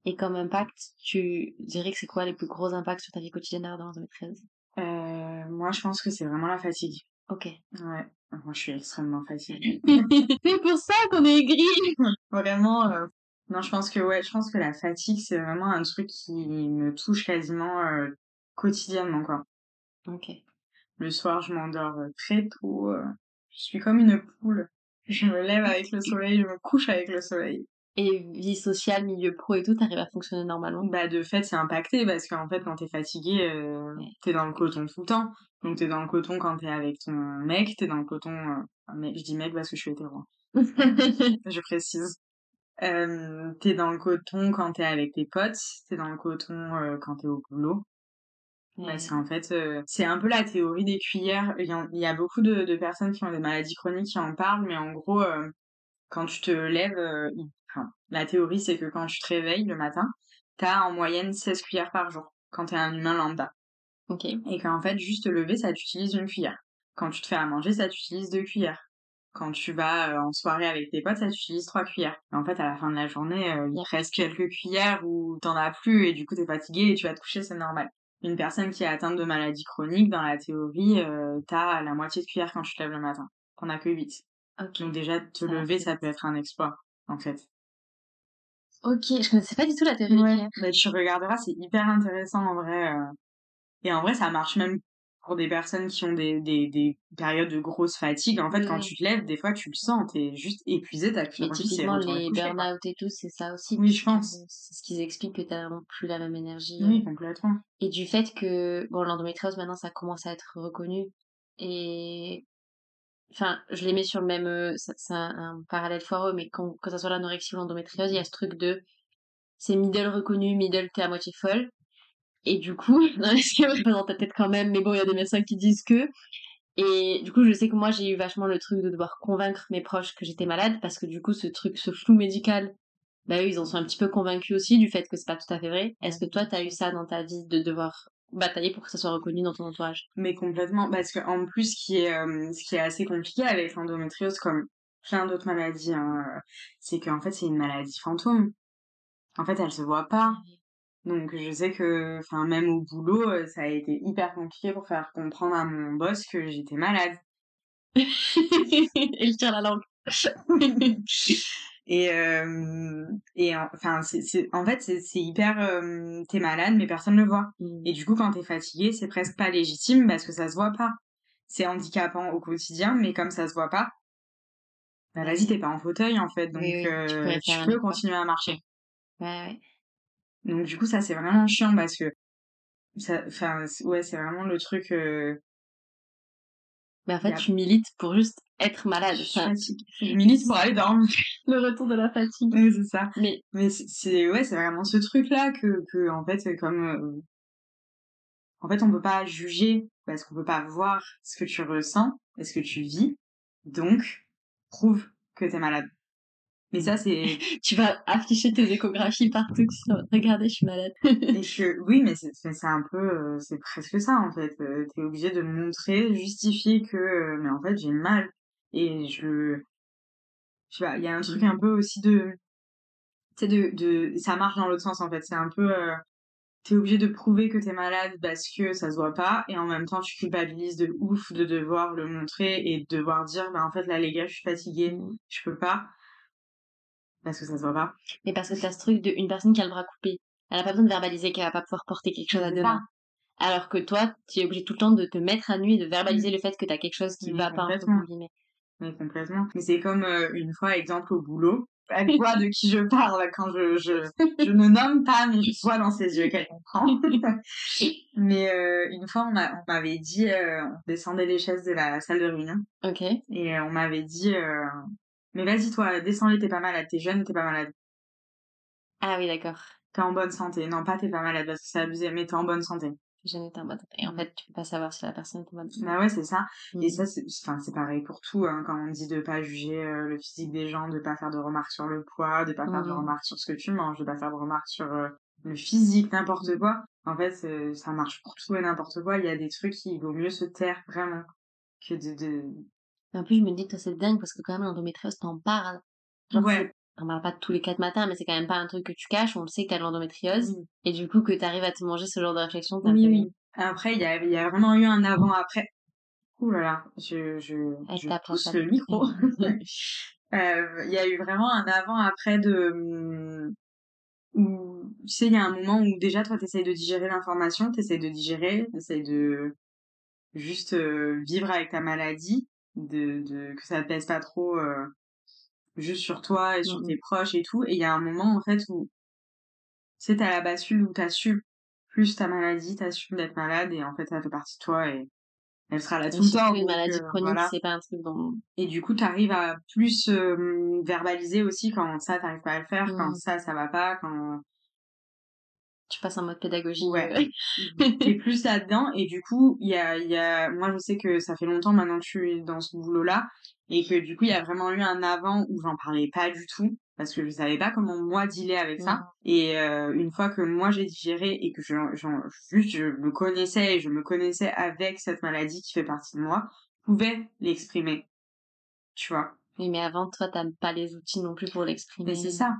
Et comme impact, tu dirais que c'est quoi les plus gros impacts sur ta vie quotidienne dans l'endométriose euh, Moi, je pense que c'est vraiment la fatigue. Ok. Ouais. Moi, je suis extrêmement fatiguée. c'est pour ça qu'on est gris. vraiment. Euh, non, je pense que ouais, je pense que la fatigue, c'est vraiment un truc qui me touche quasiment euh, quotidiennement, quoi. Ok. Le soir, je m'endors euh, très tôt. Je suis comme une poule. Je me lève avec le soleil, je me couche avec le soleil. Et vie sociale, milieu pro et tout, t'arrives à fonctionner normalement Bah de fait c'est impacté parce qu'en fait quand t'es fatigué, euh, t'es dans le coton tout le temps. Donc t'es dans le coton quand t'es avec ton mec, t'es dans le coton... Euh... je dis mec parce que je suis hétéro. je précise. Euh, t'es dans le coton quand t'es avec tes potes, t'es dans le coton euh, quand t'es au boulot. Parce qu'en fait, euh, c'est un peu la théorie des cuillères. Il y, a, beaucoup de, personnes qui ont des maladies chroniques qui en parlent, mais en gros, euh, quand tu te lèves, euh, la théorie, c'est que quand tu te réveilles le matin, t'as en moyenne 16 cuillères par jour, quand t'es un humain lambda. Ok. Et qu'en fait, juste te lever, ça t'utilise une cuillère. Quand tu te fais à manger, ça t'utilise deux cuillères. Quand tu vas en soirée avec tes potes, ça t'utilise trois cuillères. Et en fait, à la fin de la journée, il reste quelques cuillères où t'en as plus et du coup t'es fatigué et tu vas te coucher, c'est normal une personne qui est atteinte de maladie chronique, dans la théorie, euh, t'as la moitié de cuillère quand tu te lèves le matin. T'en as que 8. Donc déjà, te lever, ça peut être un exploit, en fait. Ok, je connaissais pas du tout la théorie ouais. Bah, tu regarderas, c'est hyper intéressant en vrai. Euh. Et en vrai, ça marche même pour des personnes qui ont des, des, des périodes de grosse fatigue, en fait, quand tu te lèves, des fois, tu le sens, t'es juste épuisé, t'as plus Mais typiquement, les burn-out et tout, c'est ça aussi. Oui, je pense. C'est ce qu'ils expliquent que t'as plus la même énergie. Oui, euh. complètement. Et du fait que, bon, l'endométriose, maintenant, ça commence à être reconnu. Et enfin, je les mets sur le même, euh, c'est un, parallèle foireux, mais quand, que ça soit l'anorexie ou l'endométriose, il y a ce truc de, c'est middle reconnu, middle t'es à moitié folle. Et du coup, dans ta tête quand même, mais bon, il y a des médecins qui disent que. Et du coup, je sais que moi, j'ai eu vachement le truc de devoir convaincre mes proches que j'étais malade, parce que du coup, ce truc, ce flou médical, bah eux, ils en sont un petit peu convaincus aussi du fait que c'est pas tout à fait vrai. Est-ce que toi, t'as eu ça dans ta vie de devoir batailler pour que ça soit reconnu dans ton entourage Mais complètement, parce que en plus, ce qui est, euh, ce qui est assez compliqué avec l'endométriose, comme plein d'autres maladies, hein, c'est qu'en fait, c'est une maladie fantôme. En fait, elle se voit pas. Donc je sais que, enfin même au boulot, euh, ça a été hyper compliqué pour faire comprendre à mon boss que j'étais malade. Il tire la langue. et euh, et enfin c'est en fait c'est hyper euh, t'es malade mais personne ne le voit. Mmh. Et du coup quand t'es fatigué c'est presque pas légitime parce que ça se voit pas. C'est handicapant au quotidien mais comme ça se voit pas, bah vas-y t'es pas en fauteuil en fait donc tu, peux continuer à marcher. Ouais, ouais. Donc du coup ça c'est vraiment chiant parce que ça enfin ouais c'est vraiment le truc euh... mais en fait tu milites pour juste être malade. Enfin, tu milites pour aller dormir. Le retour de la fatigue. Oui c'est ça. Mais mais c'est ouais c'est vraiment ce truc là que que en fait comme euh... en fait on peut pas juger parce qu'on peut pas voir ce que tu ressens et ce que tu vis. Donc prouve que t'es malade mais ça, c'est. tu vas afficher tes échographies partout. Regardez, je suis malade. que, oui, mais c'est un peu. Euh, c'est presque ça, en fait. Euh, t'es obligé de montrer, justifier que. Euh, mais en fait, j'ai mal. Et je. Je sais pas, il y a un truc un peu aussi de. Tu sais, de, de. Ça marche dans l'autre sens, en fait. C'est un peu. T'es obligé de prouver que t'es malade parce que ça se voit pas. Et en même temps, tu culpabilises de ouf de devoir le montrer et de devoir dire, bah, en fait, là, les gars, je suis fatiguée, je peux pas. Parce que ça se voit pas. Mais parce que t'as ce truc d'une personne qui a le bras coupé. Elle a pas besoin de verbaliser qu'elle va pas pouvoir porter quelque chose à demain. Alors que toi, tu es obligé tout le temps de te mettre à nu et de verbaliser le fait que tu as quelque chose qui ne va pas, entre guillemets. Mais complètement. Mais c'est comme euh, une fois, exemple au boulot, elle voit de qui je parle quand je, je, je ne nomme pas, mais je vois dans ses yeux qu'elle comprend. mais euh, une fois, on m'avait dit, euh, on descendait les chaises de la salle de réunion. Ok. Et on m'avait dit, mais vas-y toi, descends-les, t'es pas malade, t'es jeune, t'es pas malade. Ah oui, d'accord. T'es en bonne santé. Non, pas t'es pas malade parce que c'est abusé, mais t'es en bonne santé jeune en bonne Et en fait, tu peux pas savoir si la personne est en bonne Bah ouais, c'est ça. Et mmh. ça, c'est, enfin, c'est pareil pour tout, hein, quand on dit de pas juger euh, le physique des gens, de pas faire de remarques sur le poids, de pas faire de mmh. remarques sur ce que tu manges, de pas faire de remarques sur euh, le physique, n'importe quoi. En fait, ça marche pour tout et n'importe quoi. Il y a des trucs qui vaut mieux se taire, vraiment, que de, de... En plus, je me dis, toi, c'est dingue parce que quand même, l'endométriose, t'en parles. Genre, ouais on parle pas tous les quatre matins, mais c'est quand même pas un truc que tu caches. On le sait que t'as l'endométriose. Et du coup, que t'arrives à te manger ce genre de réflexion, oui, oui. Après, il y a, y a vraiment eu un avant-après. Ouh là là, je, je, je pousse le micro. Euh, il y a eu vraiment un avant-après de... Hum, où, tu sais, il y a un moment où déjà, toi, t'essayes de digérer l'information, t'essayes de digérer, t'essayes de juste euh, vivre avec ta maladie, de, de que ça te pèse pas trop euh, juste sur toi et sur mmh tes proches et tout. Et il y a un moment, en fait, où, tu sais, t'as la bascule où t'assumes plus ta maladie, t'assumes d'être malade et en fait, ça fait partie de toi et elle sera là tout le temps. Une maladie euh, chronique, c'est pas un truc dont... Et du coup, t'arrives à plus verbaliser aussi quand ça, t'arrives pas à le faire, quand mmh. ça, ça va pas, quand... Tu passes en mode pédagogie. Ouais. Euh. T'es plus là-dedans et du coup, il y a, y a... Moi, je sais que ça fait longtemps maintenant que je suis dans ce boulot-là et que du coup, il y a vraiment eu un avant où j'en parlais pas du tout parce que je savais pas comment moi dealer avec ça. Mmh. Et euh, une fois que moi j'ai digéré et que je, juste je me connaissais et je me connaissais avec cette maladie qui fait partie de moi, je pouvais l'exprimer. Tu vois? Oui, mais avant, toi, t'as pas les outils non plus pour l'exprimer. Mais c'est ça.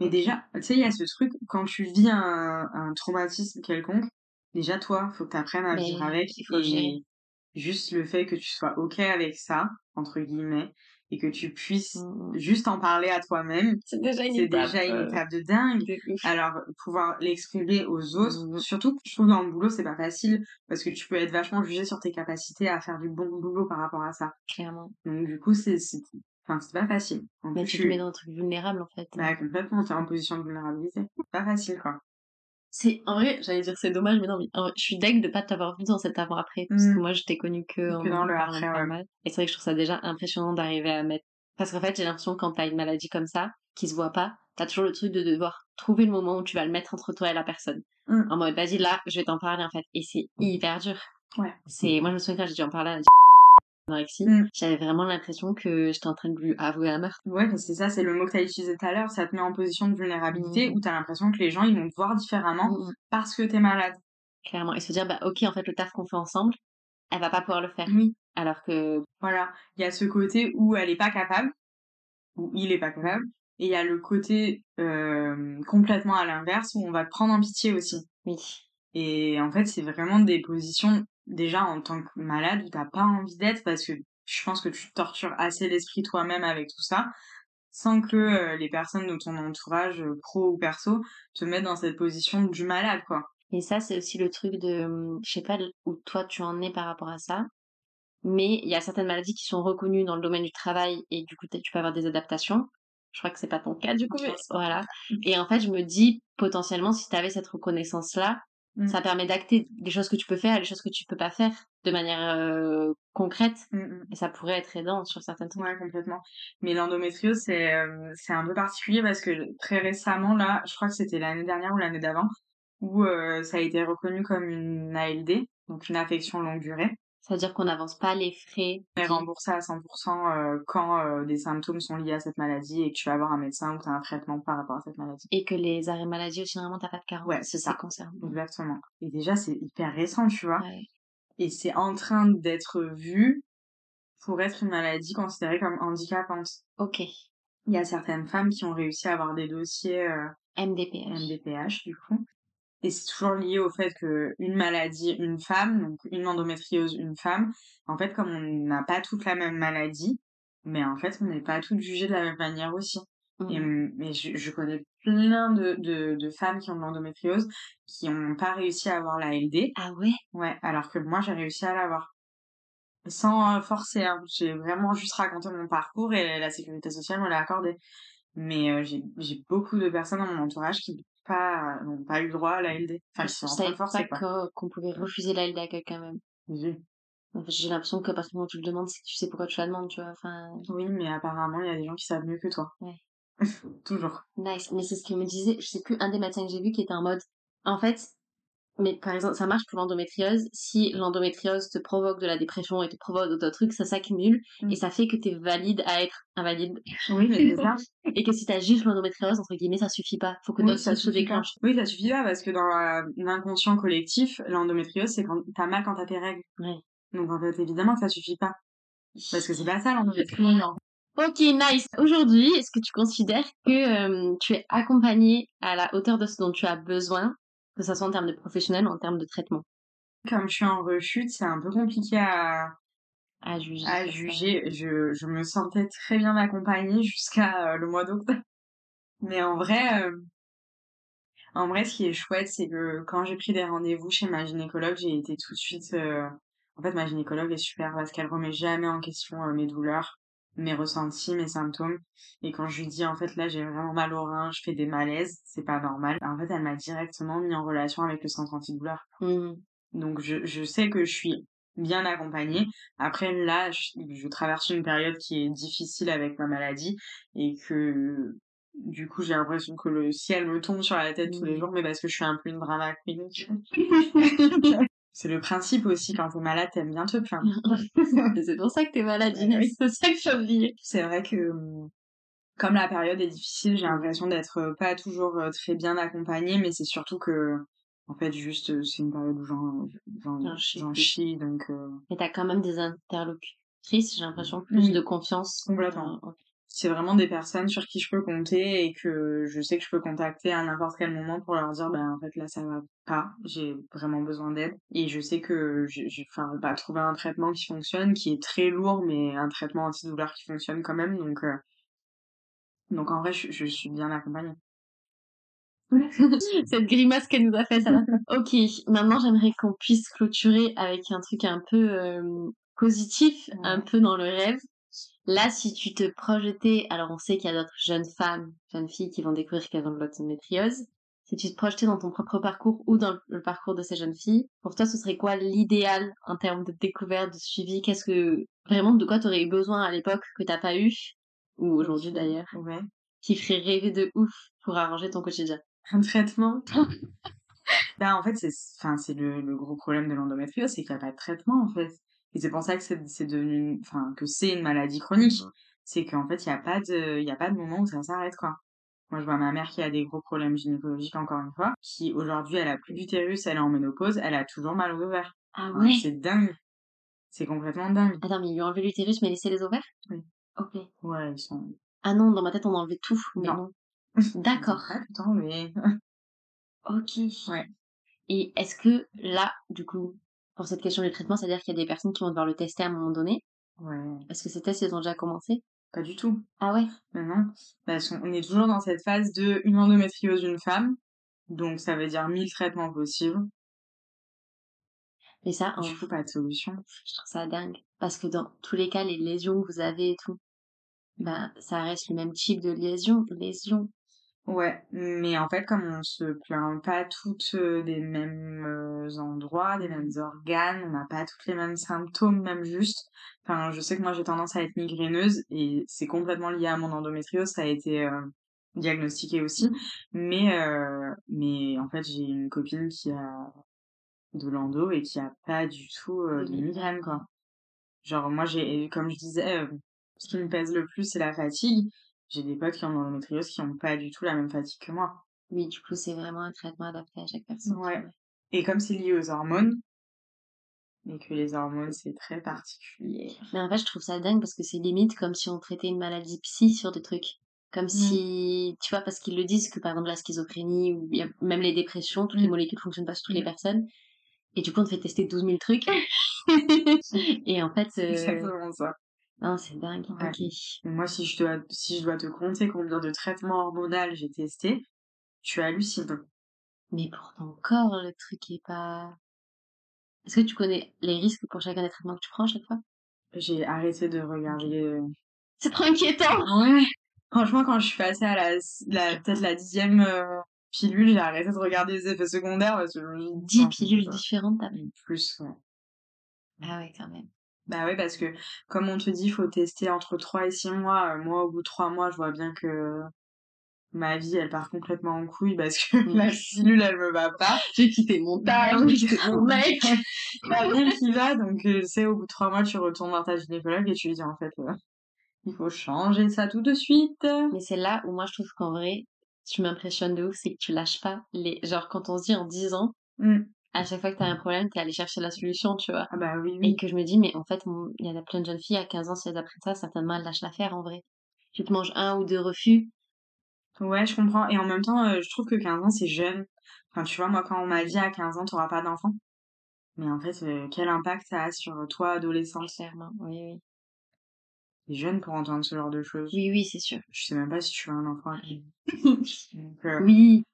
Mais déjà, tu sais, il y a ce truc, quand tu vis un, un traumatisme quelconque, déjà, toi, faut que t'apprennes à vivre avec. Il faut gérer. juste le fait que tu sois ok avec ça entre guillemets et que tu puisses mmh, mmh. juste en parler à toi-même c'est déjà une étape déjà une euh, étape de dingue. alors pouvoir l'exprimer aux autres mmh, surtout je trouve dans le boulot c'est pas facile parce que tu peux être vachement jugé sur tes capacités à faire du bon boulot par rapport à ça. Clairement. Donc du coup c'est enfin c'est pas facile mais tu te mets dans un truc vulnérable en fait bah complètement es en position de vulnérabilité c'est pas facile quoi c'est en vrai, j'allais dire c'est dommage, mais non, mais je suis deg de pas t'avoir vu dans cet avant après, parce que mmh. moi je t'ai connu que, en dans le après, Et c'est vrai que je trouve ça déjà impressionnant d'arriver à mettre. Parce qu'en fait, j'ai l'impression quand t'as une maladie comme ça, qui se voit pas, t'as toujours le truc de devoir trouver le moment où tu vas le mettre entre toi et la personne. Mmh. En mode, vas-y là, je vais t'en parler en fait. Et c'est hyper dur. Ouais. C'est, moi je me souviens quand j'ai dû en parler à Mmh. j'avais vraiment l'impression que j'étais en train de lui avouer un meurtre. Ouais, c'est ça, c'est le mot que tu as utilisé tout à l'heure, ça te met en position de vulnérabilité mmh. où tu as l'impression que les gens ils vont te voir différemment mmh, parce que tu es malade. Clairement, et se dire, bah ok, en fait, le taf qu'on fait ensemble, elle va pas pouvoir le faire. Oui. Alors que. Voilà, il y a ce côté où elle est pas capable, où il est pas capable, et il y a le côté euh, complètement à l'inverse où on va te prendre en pitié aussi. Oui. Et en fait, c'est vraiment des positions déjà en tant que malade où t'as pas envie d'être parce que je pense que tu tortures assez l'esprit toi-même avec tout ça sans que euh, les personnes de ton entourage euh, pro ou perso te mettent dans cette position du malade quoi. Et ça c'est aussi le truc de hum, je sais pas où toi tu en es par rapport à ça mais il y a certaines maladies qui sont reconnues dans le domaine du travail et du coup tu peux avoir des adaptations. Je crois que c'est pas ton cas du coup mais voilà. Et en fait je me dis potentiellement si tu avais cette reconnaissance là Mmh. Ça permet d'acter des choses que tu peux faire et des choses que tu peux pas faire de manière euh, concrète. Mmh, mmh. Et ça pourrait être aidant sur certaines trucs. Ouais, complètement. Mais l'endométriose, c'est euh, c'est un peu particulier parce que très récemment, là, je crois que c'était l'année dernière ou l'année d'avant, où euh, ça a été reconnu comme une ALD, donc une affection longue durée. C'est-à-dire qu'on n'avance pas les frais. On est remboursé à 100% euh, quand euh, des symptômes sont liés à cette maladie et que tu vas avoir un médecin ou tu as un traitement par rapport à cette maladie. Et que les arrêts maladie aussi, normalement, t'as pas de carence. Ouais, c'est ça. Concerne. Exactement. Et déjà, c'est hyper récent, tu vois. Et c'est en train d'être vu pour être une maladie considérée comme handicapante. Ok. Il y a certaines femmes qui ont réussi à avoir des dossiers euh, MDPH. MDPH, du coup. Et c'est toujours lié au fait que une maladie, une femme, donc une endométriose, une femme, en fait, comme on n'a pas toute la même maladie, mais en fait, on n'est pas toutes jugées de la même manière aussi. Et, mmh. mais je, je, connais plein de, de, de, femmes qui ont de l'endométriose qui n'ont pas réussi à avoir la LD. Ah ouais? Ouais, alors que moi, j'ai réussi à l'avoir. Sans euh, forcer, hein. j'ai vraiment juste raconté mon parcours et la sécurité sociale me l'a accordé. Mais euh, j'ai beaucoup de personnes dans mon entourage qui n'ont pas, pas eu le droit à la LD. Enfin, qui sont pas qu'on pouvait refuser la LD à quelqu'un même. Oui. J'ai l'impression que parce que tu le demandes, c'est que tu sais pourquoi tu la demandes, tu vois. Enfin... Oui, mais apparemment, il y a des gens qui savent mieux que toi. Ouais. Toujours. Nice. Mais c'est ce qu'il me disait, je sais plus, un des médecins que j'ai vu qui était en mode, en fait, mais par exemple, ça marche pour l'endométriose. Si l'endométriose te provoque de la dépression et te provoque d'autres trucs, ça s'accumule et mm. ça fait que tu es valide à être invalide. Oui, mais c'est ça. et que si tu as juste l'endométriose, entre guillemets, ça suffit pas. Faut que oui, ça se déclenche. Oui, ça suffit pas parce que dans l'inconscient collectif, l'endométriose, c'est quand t'as mal quand t'as tes règles. Ouais. Donc en fait, évidemment ça suffit pas. Parce que c'est pas ça l'endométriose. Ok, nice. Aujourd'hui, est-ce que tu considères que euh, tu es accompagné à la hauteur de ce dont tu as besoin? Que ce soit en termes de professionnel ou en termes de traitement Comme je suis en rechute, c'est un peu compliqué à, à juger. À juger. Je, je me sentais très bien accompagnée jusqu'à euh, le mois d'octobre. Mais en vrai, euh, en vrai, ce qui est chouette, c'est que quand j'ai pris des rendez-vous chez ma gynécologue, j'ai été tout de suite. Euh, en fait, ma gynécologue est super parce qu'elle remet jamais en question mes douleurs mes ressentis, mes symptômes. Et quand je lui dis, en fait, là, j'ai vraiment mal au rein, je fais des malaises, c'est pas normal. En fait, elle m'a directement mis en relation avec le centre antidouleur. Mmh. Donc, je, je sais que je suis bien accompagnée. Après, là, je, traverse une période qui est difficile avec ma maladie et que du coup, j'ai l'impression que le ciel me tombe sur la tête tous les mmh. jours, mais parce que je suis un peu une drama queen. C'est le principe aussi, quand t'es malade, t'aimes bien te plaindre. c'est pour ça que t'es malade, Inès. C'est ça que j'ai oublié. C'est vrai que, hum, comme la période est difficile, j'ai l'impression d'être euh, pas toujours euh, très bien accompagnée, mais c'est surtout que, en fait, juste, euh, c'est une période où j'en chie, donc... Mais t'as quand même des interlocutrices, j'ai l'impression, plus de confiance. Complètement c'est vraiment des personnes sur qui je peux compter et que je sais que je peux contacter à n'importe quel moment pour leur dire ben en fait là ça va pas j'ai vraiment besoin d'aide. Et je sais que j'ai enfin pas trouver un traitement qui fonctionne qui est très lourd mais un traitement antidouleur qui fonctionne quand même donc euh, donc en vrai je, je suis bien accompagnée. Cette grimace qu'elle nous a faite la ok maintenant j'aimerais qu'on puisse clôturer avec un truc un peu euh, positif un peu dans le rêve Là, si tu te projetais, alors on sait qu'il y a d'autres jeunes femmes, jeunes filles qui vont découvrir qu'elles ont de l'endométriose. Si tu te projetais dans ton propre parcours ou dans le parcours de ces jeunes filles, pour toi, ce serait quoi l'idéal en termes de découverte, de suivi? Qu'est-ce que vraiment de quoi tu aurais eu besoin à l'époque que t'as pas eu ou aujourd'hui d'ailleurs Ouais. Qui ferait rêver de ouf pour arranger ton quotidien? Un traitement? Ben, en fait, c'est enfin, c'est le, le, gros problème de l'endométriose, c'est qu'il n'y a pas de traitement, en fait. Et c'est pour ça que c'est devenu, enfin, que c'est une maladie chronique. C'est qu'en fait, il n'y a pas de, il y a pas de moment où ça s'arrête, quoi. Moi, je vois ma mère qui a des gros problèmes gynécologiques, encore une fois, qui aujourd'hui, elle a plus d'utérus, elle est en ménopause, elle a toujours mal aux ovaires. Ah ouais? c'est dingue. C'est complètement dingue. Attends, mais ils lui ont enlevé l'utérus, mais laissé les ovaires? Oui. Ok. Ouais, ils sont... Ah non, dans ma tête, on a enlevé tout, mais non. D'accord. Attends, mais... ok. Ouais. Et est-ce que là, du coup, pour cette question du traitement, c'est-à-dire qu'il y a des personnes qui vont devoir le tester à un moment donné. Ouais. Est-ce que ces tests, ils ont déjà commencé? Pas du tout. Ah ouais? Mais non. Parce on est toujours dans cette phase de une endométriose d'une femme. Donc, ça veut dire 1000 traitements possibles. Mais ça, en... Du coup, pas de solution. Je trouve ça dingue. Parce que dans tous les cas, les lésions que vous avez et tout, bah, ça reste le même type de lésion. lésion. Ouais, mais en fait, comme on se plaint pas toutes euh, des mêmes euh, endroits, des mêmes organes, on n'a pas toutes les mêmes symptômes, même juste. Enfin, je sais que moi j'ai tendance à être migraineuse et c'est complètement lié à mon endométriose, ça a été euh, diagnostiqué aussi. Mais mais en fait, j'ai une copine qui a de l'endo et qui a pas du tout de migraine quoi. Genre moi j'ai comme je disais ce qui me pèse le plus c'est la fatigue j'ai des potes qui ont l'endométriose qui n'ont pas du tout la même fatigue que moi. Oui, du coup, c'est vraiment un traitement adapté à chaque personne. Ouais. Et comme c'est lié aux hormones, et que les hormones, c'est très particulier. Mais en fait, je trouve ça dingue parce que c'est limite comme si on traitait une maladie psy sur des trucs. Comme mmh. si, tu vois, parce qu'ils le disent que par exemple la schizophrénie ou même les dépressions, toutes les mmh. molécules fonctionnent pas sur toutes les mmh. personnes. Et du coup, on te fait tester 12 000 trucs. et en fait. Euh, exactement ça. Non, c'est dingue. Ok. moi, si je, dois, si je dois te compter combien de traitements hormonaux j'ai testé, tu hallucines. Mais pour ton corps, le truc est pas. Est-ce que tu connais les risques pour chacun des traitements que tu prends à chaque fois? J'ai arrêté de regarder. Euh, c'est trop inquiétant Ouais. Franchement, quand je suis passée à la, la peut-être la dixième euh, pilule, j'ai arrêté de regarder les effets secondaires parce que je Dix pilules différentes, t'as Plus, ouais. Ah ouais, quand même. Bah oui, parce que comme on te dit, il faut tester entre 3 et 6 mois. Euh, moi, au bout de 3 mois, je vois bien que ma vie, elle part complètement en couille parce que la pilule, elle me va pas. J'ai quitté mon taf, j'ai quitté mon mec. Vie qui va, donc tu sais, au bout de 3 mois, tu retournes dans ta gynécologue et tu lui dis en fait, euh, il faut changer ça tout de suite. Mais c'est là où moi, je trouve qu'en vrai, tu m'impressionnes de ouf, c'est que tu lâches pas les... Genre, quand on se dit en 10 ans, mmh à chaque fois que t'as un problème, t'es allé chercher la solution, tu vois. Ah bah oui, oui. Et que je me dis, mais en fait, il y a plein de jeunes filles à 15 ans, si elles apprennent ça, certainement elles lâchent l'affaire en vrai. Tu te manges un ou deux refus. Ouais, je comprends. Et en même temps, euh, je trouve que 15 ans, c'est jeune. Enfin, tu vois, moi, quand on m'a dit à 15 ans, t'auras pas d'enfant. Mais en fait, euh, quel impact ça a sur toi, adolescent Clairement, oui, oui. T'es jeune pour entendre ce genre de choses. Oui, oui, c'est sûr. Je sais même pas si tu as un enfant. Euh, oui,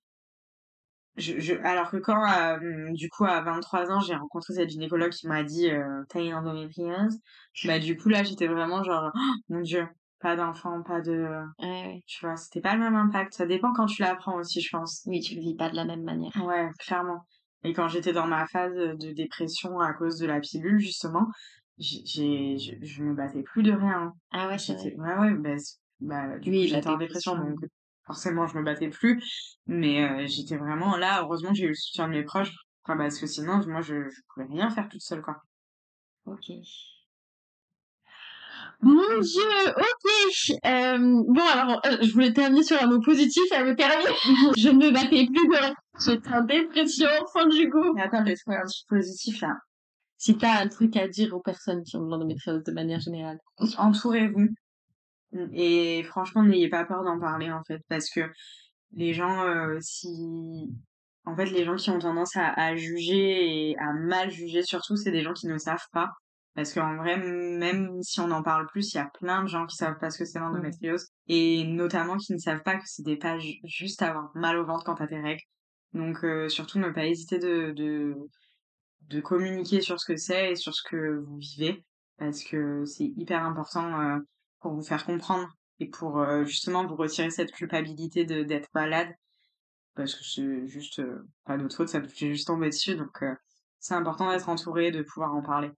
je, je, alors que quand, euh, du coup, à 23 ans, j'ai rencontré cette gynécologue qui m'a dit euh, T'as une endométriose Bah, du coup, là, j'étais vraiment genre oh, Mon Dieu, pas d'enfant, pas de. Ouais, Tu vois, c'était pas le même impact. Ça dépend quand tu l'apprends aussi, je pense. Oui, tu le vis pas de la même manière. Ouais, clairement. Et quand j'étais dans ma phase de dépression à cause de la pilule, justement, j'ai, je, me battais plus de rien. Ah ouais, c'est vrai. Ouais, ouais, bah, bah du oui, j'étais en dépression, donc forcément je me battais plus mais euh, j'étais vraiment là heureusement j'ai eu le soutien de mes proches parce que sinon moi je, je pouvais rien faire toute seule quoi ok mon dieu, ok. Euh, bon alors, euh, je voulais terminer sur un mot positif, ça me permet. je ne me battais plus de J'étais en dépression, fin du goût. Mais attends, je vais trouver un truc positif là. Si t'as un truc à dire aux personnes qui ont besoin de l'endométriose de manière générale. Entourez-vous. Et franchement, n'ayez pas peur d'en parler, en fait, parce que les gens, euh, si... En fait, les gens qui ont tendance à, juger et à mal juger, surtout, c'est des gens qui ne savent pas. Parce qu'en vrai, même si on en parle plus, il y a plein de gens qui savent pas ce que c'est l'endométriose. Et notamment qui ne savent pas que c'était pas juste avoir mal au ventre quand t'as tes règles. Donc, euh, surtout, ne pas hésiter de, de, de communiquer sur ce que c'est et sur ce que vous vivez. Parce que c'est hyper important. Euh, pour vous faire comprendre et pour euh, justement vous retirer cette culpabilité de d'être malade. Parce que c'est juste euh, pas notre faute ça fait juste tomber dessus donc euh, c'est important d'être entouré de pouvoir en parler.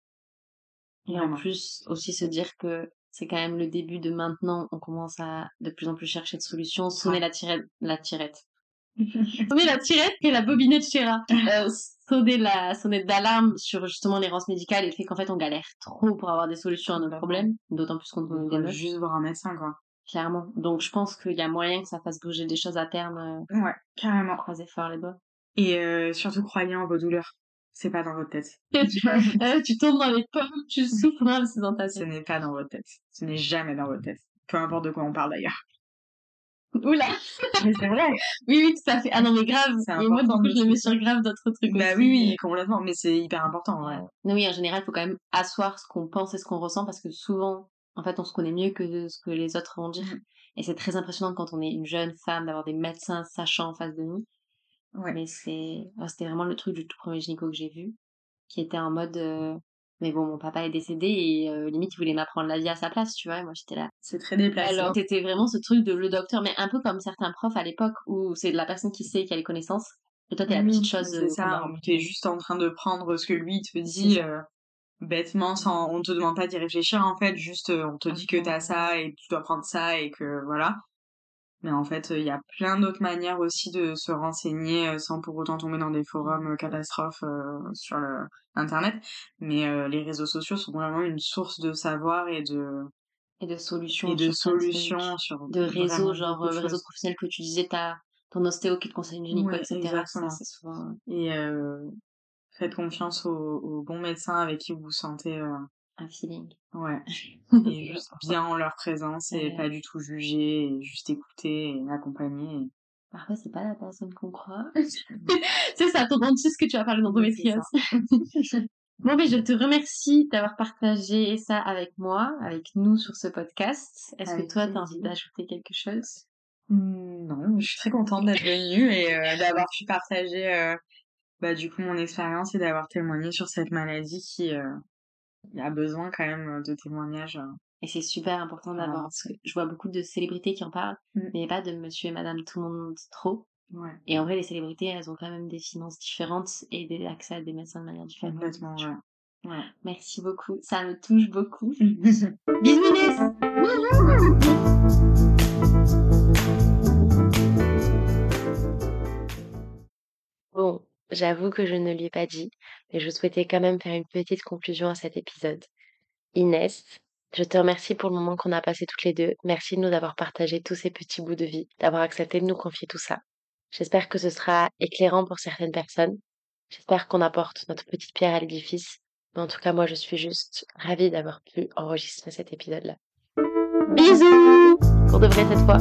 Et en plus aussi se dire que c'est quand même le début de maintenant on commence à de plus en plus chercher de solutions sonner la tirette la tirette sonner la tirette et la bobinette Chéra sonner la sonnette d'alarme sur justement l'errance médicale et le fait qu'en fait on galère trop pour avoir des solutions à nos problèmes, d'autant plus qu'on est des Juste voir un médecin quoi. Clairement. Donc je pense qu'il y a moyen que ça fasse bouger des choses à terme. Euh, ouais, carrément. Croisez fort les doigts. Et euh, surtout croyez en vos douleurs. C'est pas dans votre tête. Euh, tu tombes dans les pommes, tu souffres, c'est dans ta tête. Ce n'est pas dans votre tête. Ce n'est jamais dans votre tête. Peu importe de quoi on parle d'ailleurs. Oula Mais c'est vrai Oui, oui, tout à fait. Ah non, mais grave Et moi, du coup, je le mets sur grave d'autres trucs Bah oui, oui, complètement. Mais c'est hyper important, ouais. Non, oui, en général, il faut quand même asseoir ce qu'on pense et ce qu'on ressent parce que souvent, en fait, on se connaît mieux que ce que les autres vont dire. Mm. Et c'est très impressionnant quand on est une jeune femme d'avoir des médecins sachants en face de nous. Ouais. Mais c'est... C'était vraiment le truc du tout premier gynéco que j'ai vu, qui était en mode... Euh, mais bon, mon papa est décédé et euh, limite, il voulait m'apprendre la vie à sa place, tu vois. moi, j'étais là. C'est très déplacé. Alors, c'était vraiment ce truc de le docteur, mais un peu comme certains profs à l'époque où c'est la personne qui sait, qui a les connaissances. Et toi, t'es la petite chose. C'est ça, t'es juste en train de prendre ce que lui te dit euh, bêtement, sans, on te demande pas d'y réfléchir, en fait. Juste, euh, on te dit que t'as ça et tu dois prendre ça et que voilà. Mais en fait, il y a plein d'autres manières aussi de se renseigner euh, sans pour autant tomber dans des forums euh, catastrophes euh, sur le internet. Mais les réseaux sociaux sont vraiment une source de savoir et de et de solutions et de solutions sur de réseaux genre le réseau professionnel que tu disais t'as ton ostéo qui te conseille une gynéco etc exactement. souvent... et faites confiance aux, aux, bons médecins avec qui vous vous sentez un feeling. Ouais. et juste bien en leur présence et pas du tout juger, et juste écouter et accompagner. Parfois, c'est pas la personne qu'on croit. c'est ça, ton dentiste que tu vas parler ton Bon, mais je te remercie d'avoir partagé ça avec moi, avec nous sur ce podcast. Est-ce que toi, tu as envie d'ajouter quelque chose? Mmh, Non, je suis très contente d'être venue et euh, d'avoir pu partager euh, bah, du coup mon expérience et d'avoir témoigné sur cette maladie qui euh, a besoin quand même de témoignages. Et c'est super important d'avoir, parce que je vois beaucoup de célébrités qui en parlent, mmh. mais pas de monsieur et madame tout le monde trop. Ouais. Et en vrai, les célébrités, elles ont quand même des finances différentes et des accès à des médecins de manière différente. Complètement, ouais. ouais. Merci beaucoup. Ça me touche beaucoup. Bisous, Bon, j'avoue que je ne lui ai pas dit, mais je souhaitais quand même faire une petite conclusion à cet épisode. Inès, je te remercie pour le moment qu'on a passé toutes les deux. Merci de nous avoir partagé tous ces petits bouts de vie, d'avoir accepté de nous confier tout ça. J'espère que ce sera éclairant pour certaines personnes. J'espère qu'on apporte notre petite pierre à l'édifice. Mais en tout cas, moi, je suis juste ravie d'avoir pu enregistrer cet épisode-là. Bisous Pour de vrai cette fois.